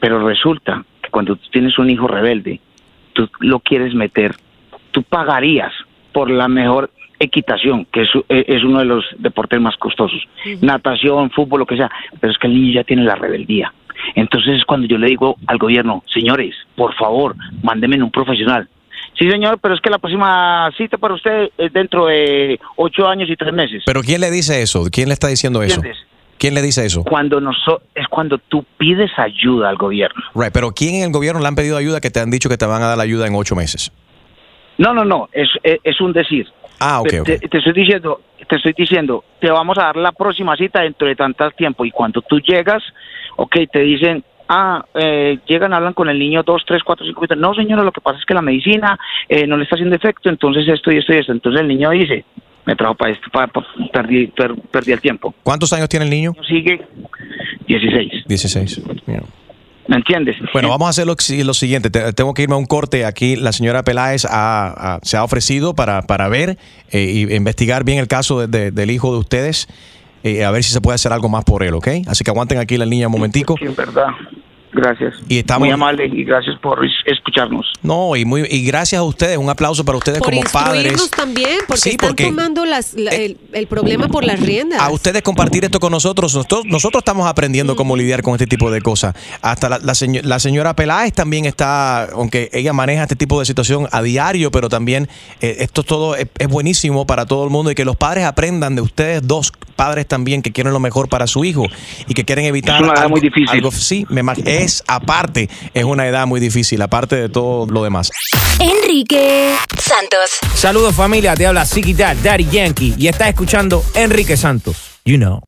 Speaker 24: Pero resulta que cuando tú tienes un hijo rebelde, tú lo quieres meter, tú pagarías por la mejor equitación, que es, eh, es uno de los deportes más costosos, natación, fútbol, lo que sea, pero es que el niño ya tiene la rebeldía. Entonces es cuando yo le digo al gobierno, señores, por favor, mándenme un profesional. Sí, señor, pero es que la próxima cita para usted es dentro de ocho años y tres meses.
Speaker 4: Pero ¿quién le dice eso? ¿Quién le está diciendo eso?
Speaker 24: ¿Entiendes?
Speaker 4: ¿Quién le dice eso?
Speaker 24: Cuando noso- es cuando tú pides ayuda al gobierno.
Speaker 4: Right, pero ¿quién en el gobierno le han pedido ayuda que te han dicho que te van a dar la ayuda en ocho meses?
Speaker 24: No, no, no, es, es, es un decir.
Speaker 4: Ah, ok,
Speaker 24: te,
Speaker 4: ok.
Speaker 24: te- te estoy diciendo, te estoy diciendo, te vamos a dar la próxima cita dentro de tanto tiempo y cuando tú llegas, ok, te dicen, ah, eh, llegan, hablan con el niño dos, tres, cuatro, cinco minutos. No, señora, lo que pasa es que la medicina eh, no le está haciendo efecto, entonces esto y esto y esto. Entonces el niño dice, me trajo para esto, para, para- perdí, per- perdí el tiempo.
Speaker 4: ¿Cuántos años tiene el niño?
Speaker 24: Sigue 16.
Speaker 4: 16.
Speaker 24: ¿Me entiendes?
Speaker 4: Bueno, vamos a hacer lo, lo siguiente. Te- tengo que irme a un corte. Aquí la señora Peláez ha- ha- se ha ofrecido para, para ver eh, y investigar bien el caso de- de- del hijo de ustedes. eh, a ver si se puede hacer algo más por él, ¿ok? Así que aguanten aquí la niña un momentico.
Speaker 24: Sí, en verdad. Gracias.
Speaker 4: Y estamos-
Speaker 24: Muy amable y gracias por es- escucharnos.
Speaker 4: No, y, muy, y gracias a ustedes. Un aplauso para ustedes
Speaker 5: Por
Speaker 4: como padres.
Speaker 5: también, porque
Speaker 4: Sí,
Speaker 5: están
Speaker 4: porque-
Speaker 5: tomando las, la- el, el problema por las riendas.
Speaker 4: a ustedes compartir esto con nosotros. Nosotros, nosotros estamos aprendiendo cómo lidiar con este tipo de cosas. Hasta la, la seño- la señora Peláez también está, aunque ella maneja este tipo de situación a diario, pero también eh, esto todo es, es buenísimo para todo el mundo y que los padres aprendan de ustedes dos padres también que quieren lo mejor para su hijo y que quieren evitar
Speaker 24: Es una
Speaker 4: algo,
Speaker 24: muy difícil.
Speaker 4: algo- sí, me es aparte, es una edad muy difícil, aparte de todo lo demás.
Speaker 10: Enrique Santos.
Speaker 27: Saludos familia, te habla Ziggy Dad, Daddy Yankee y estás escuchando Enrique Santos. You know.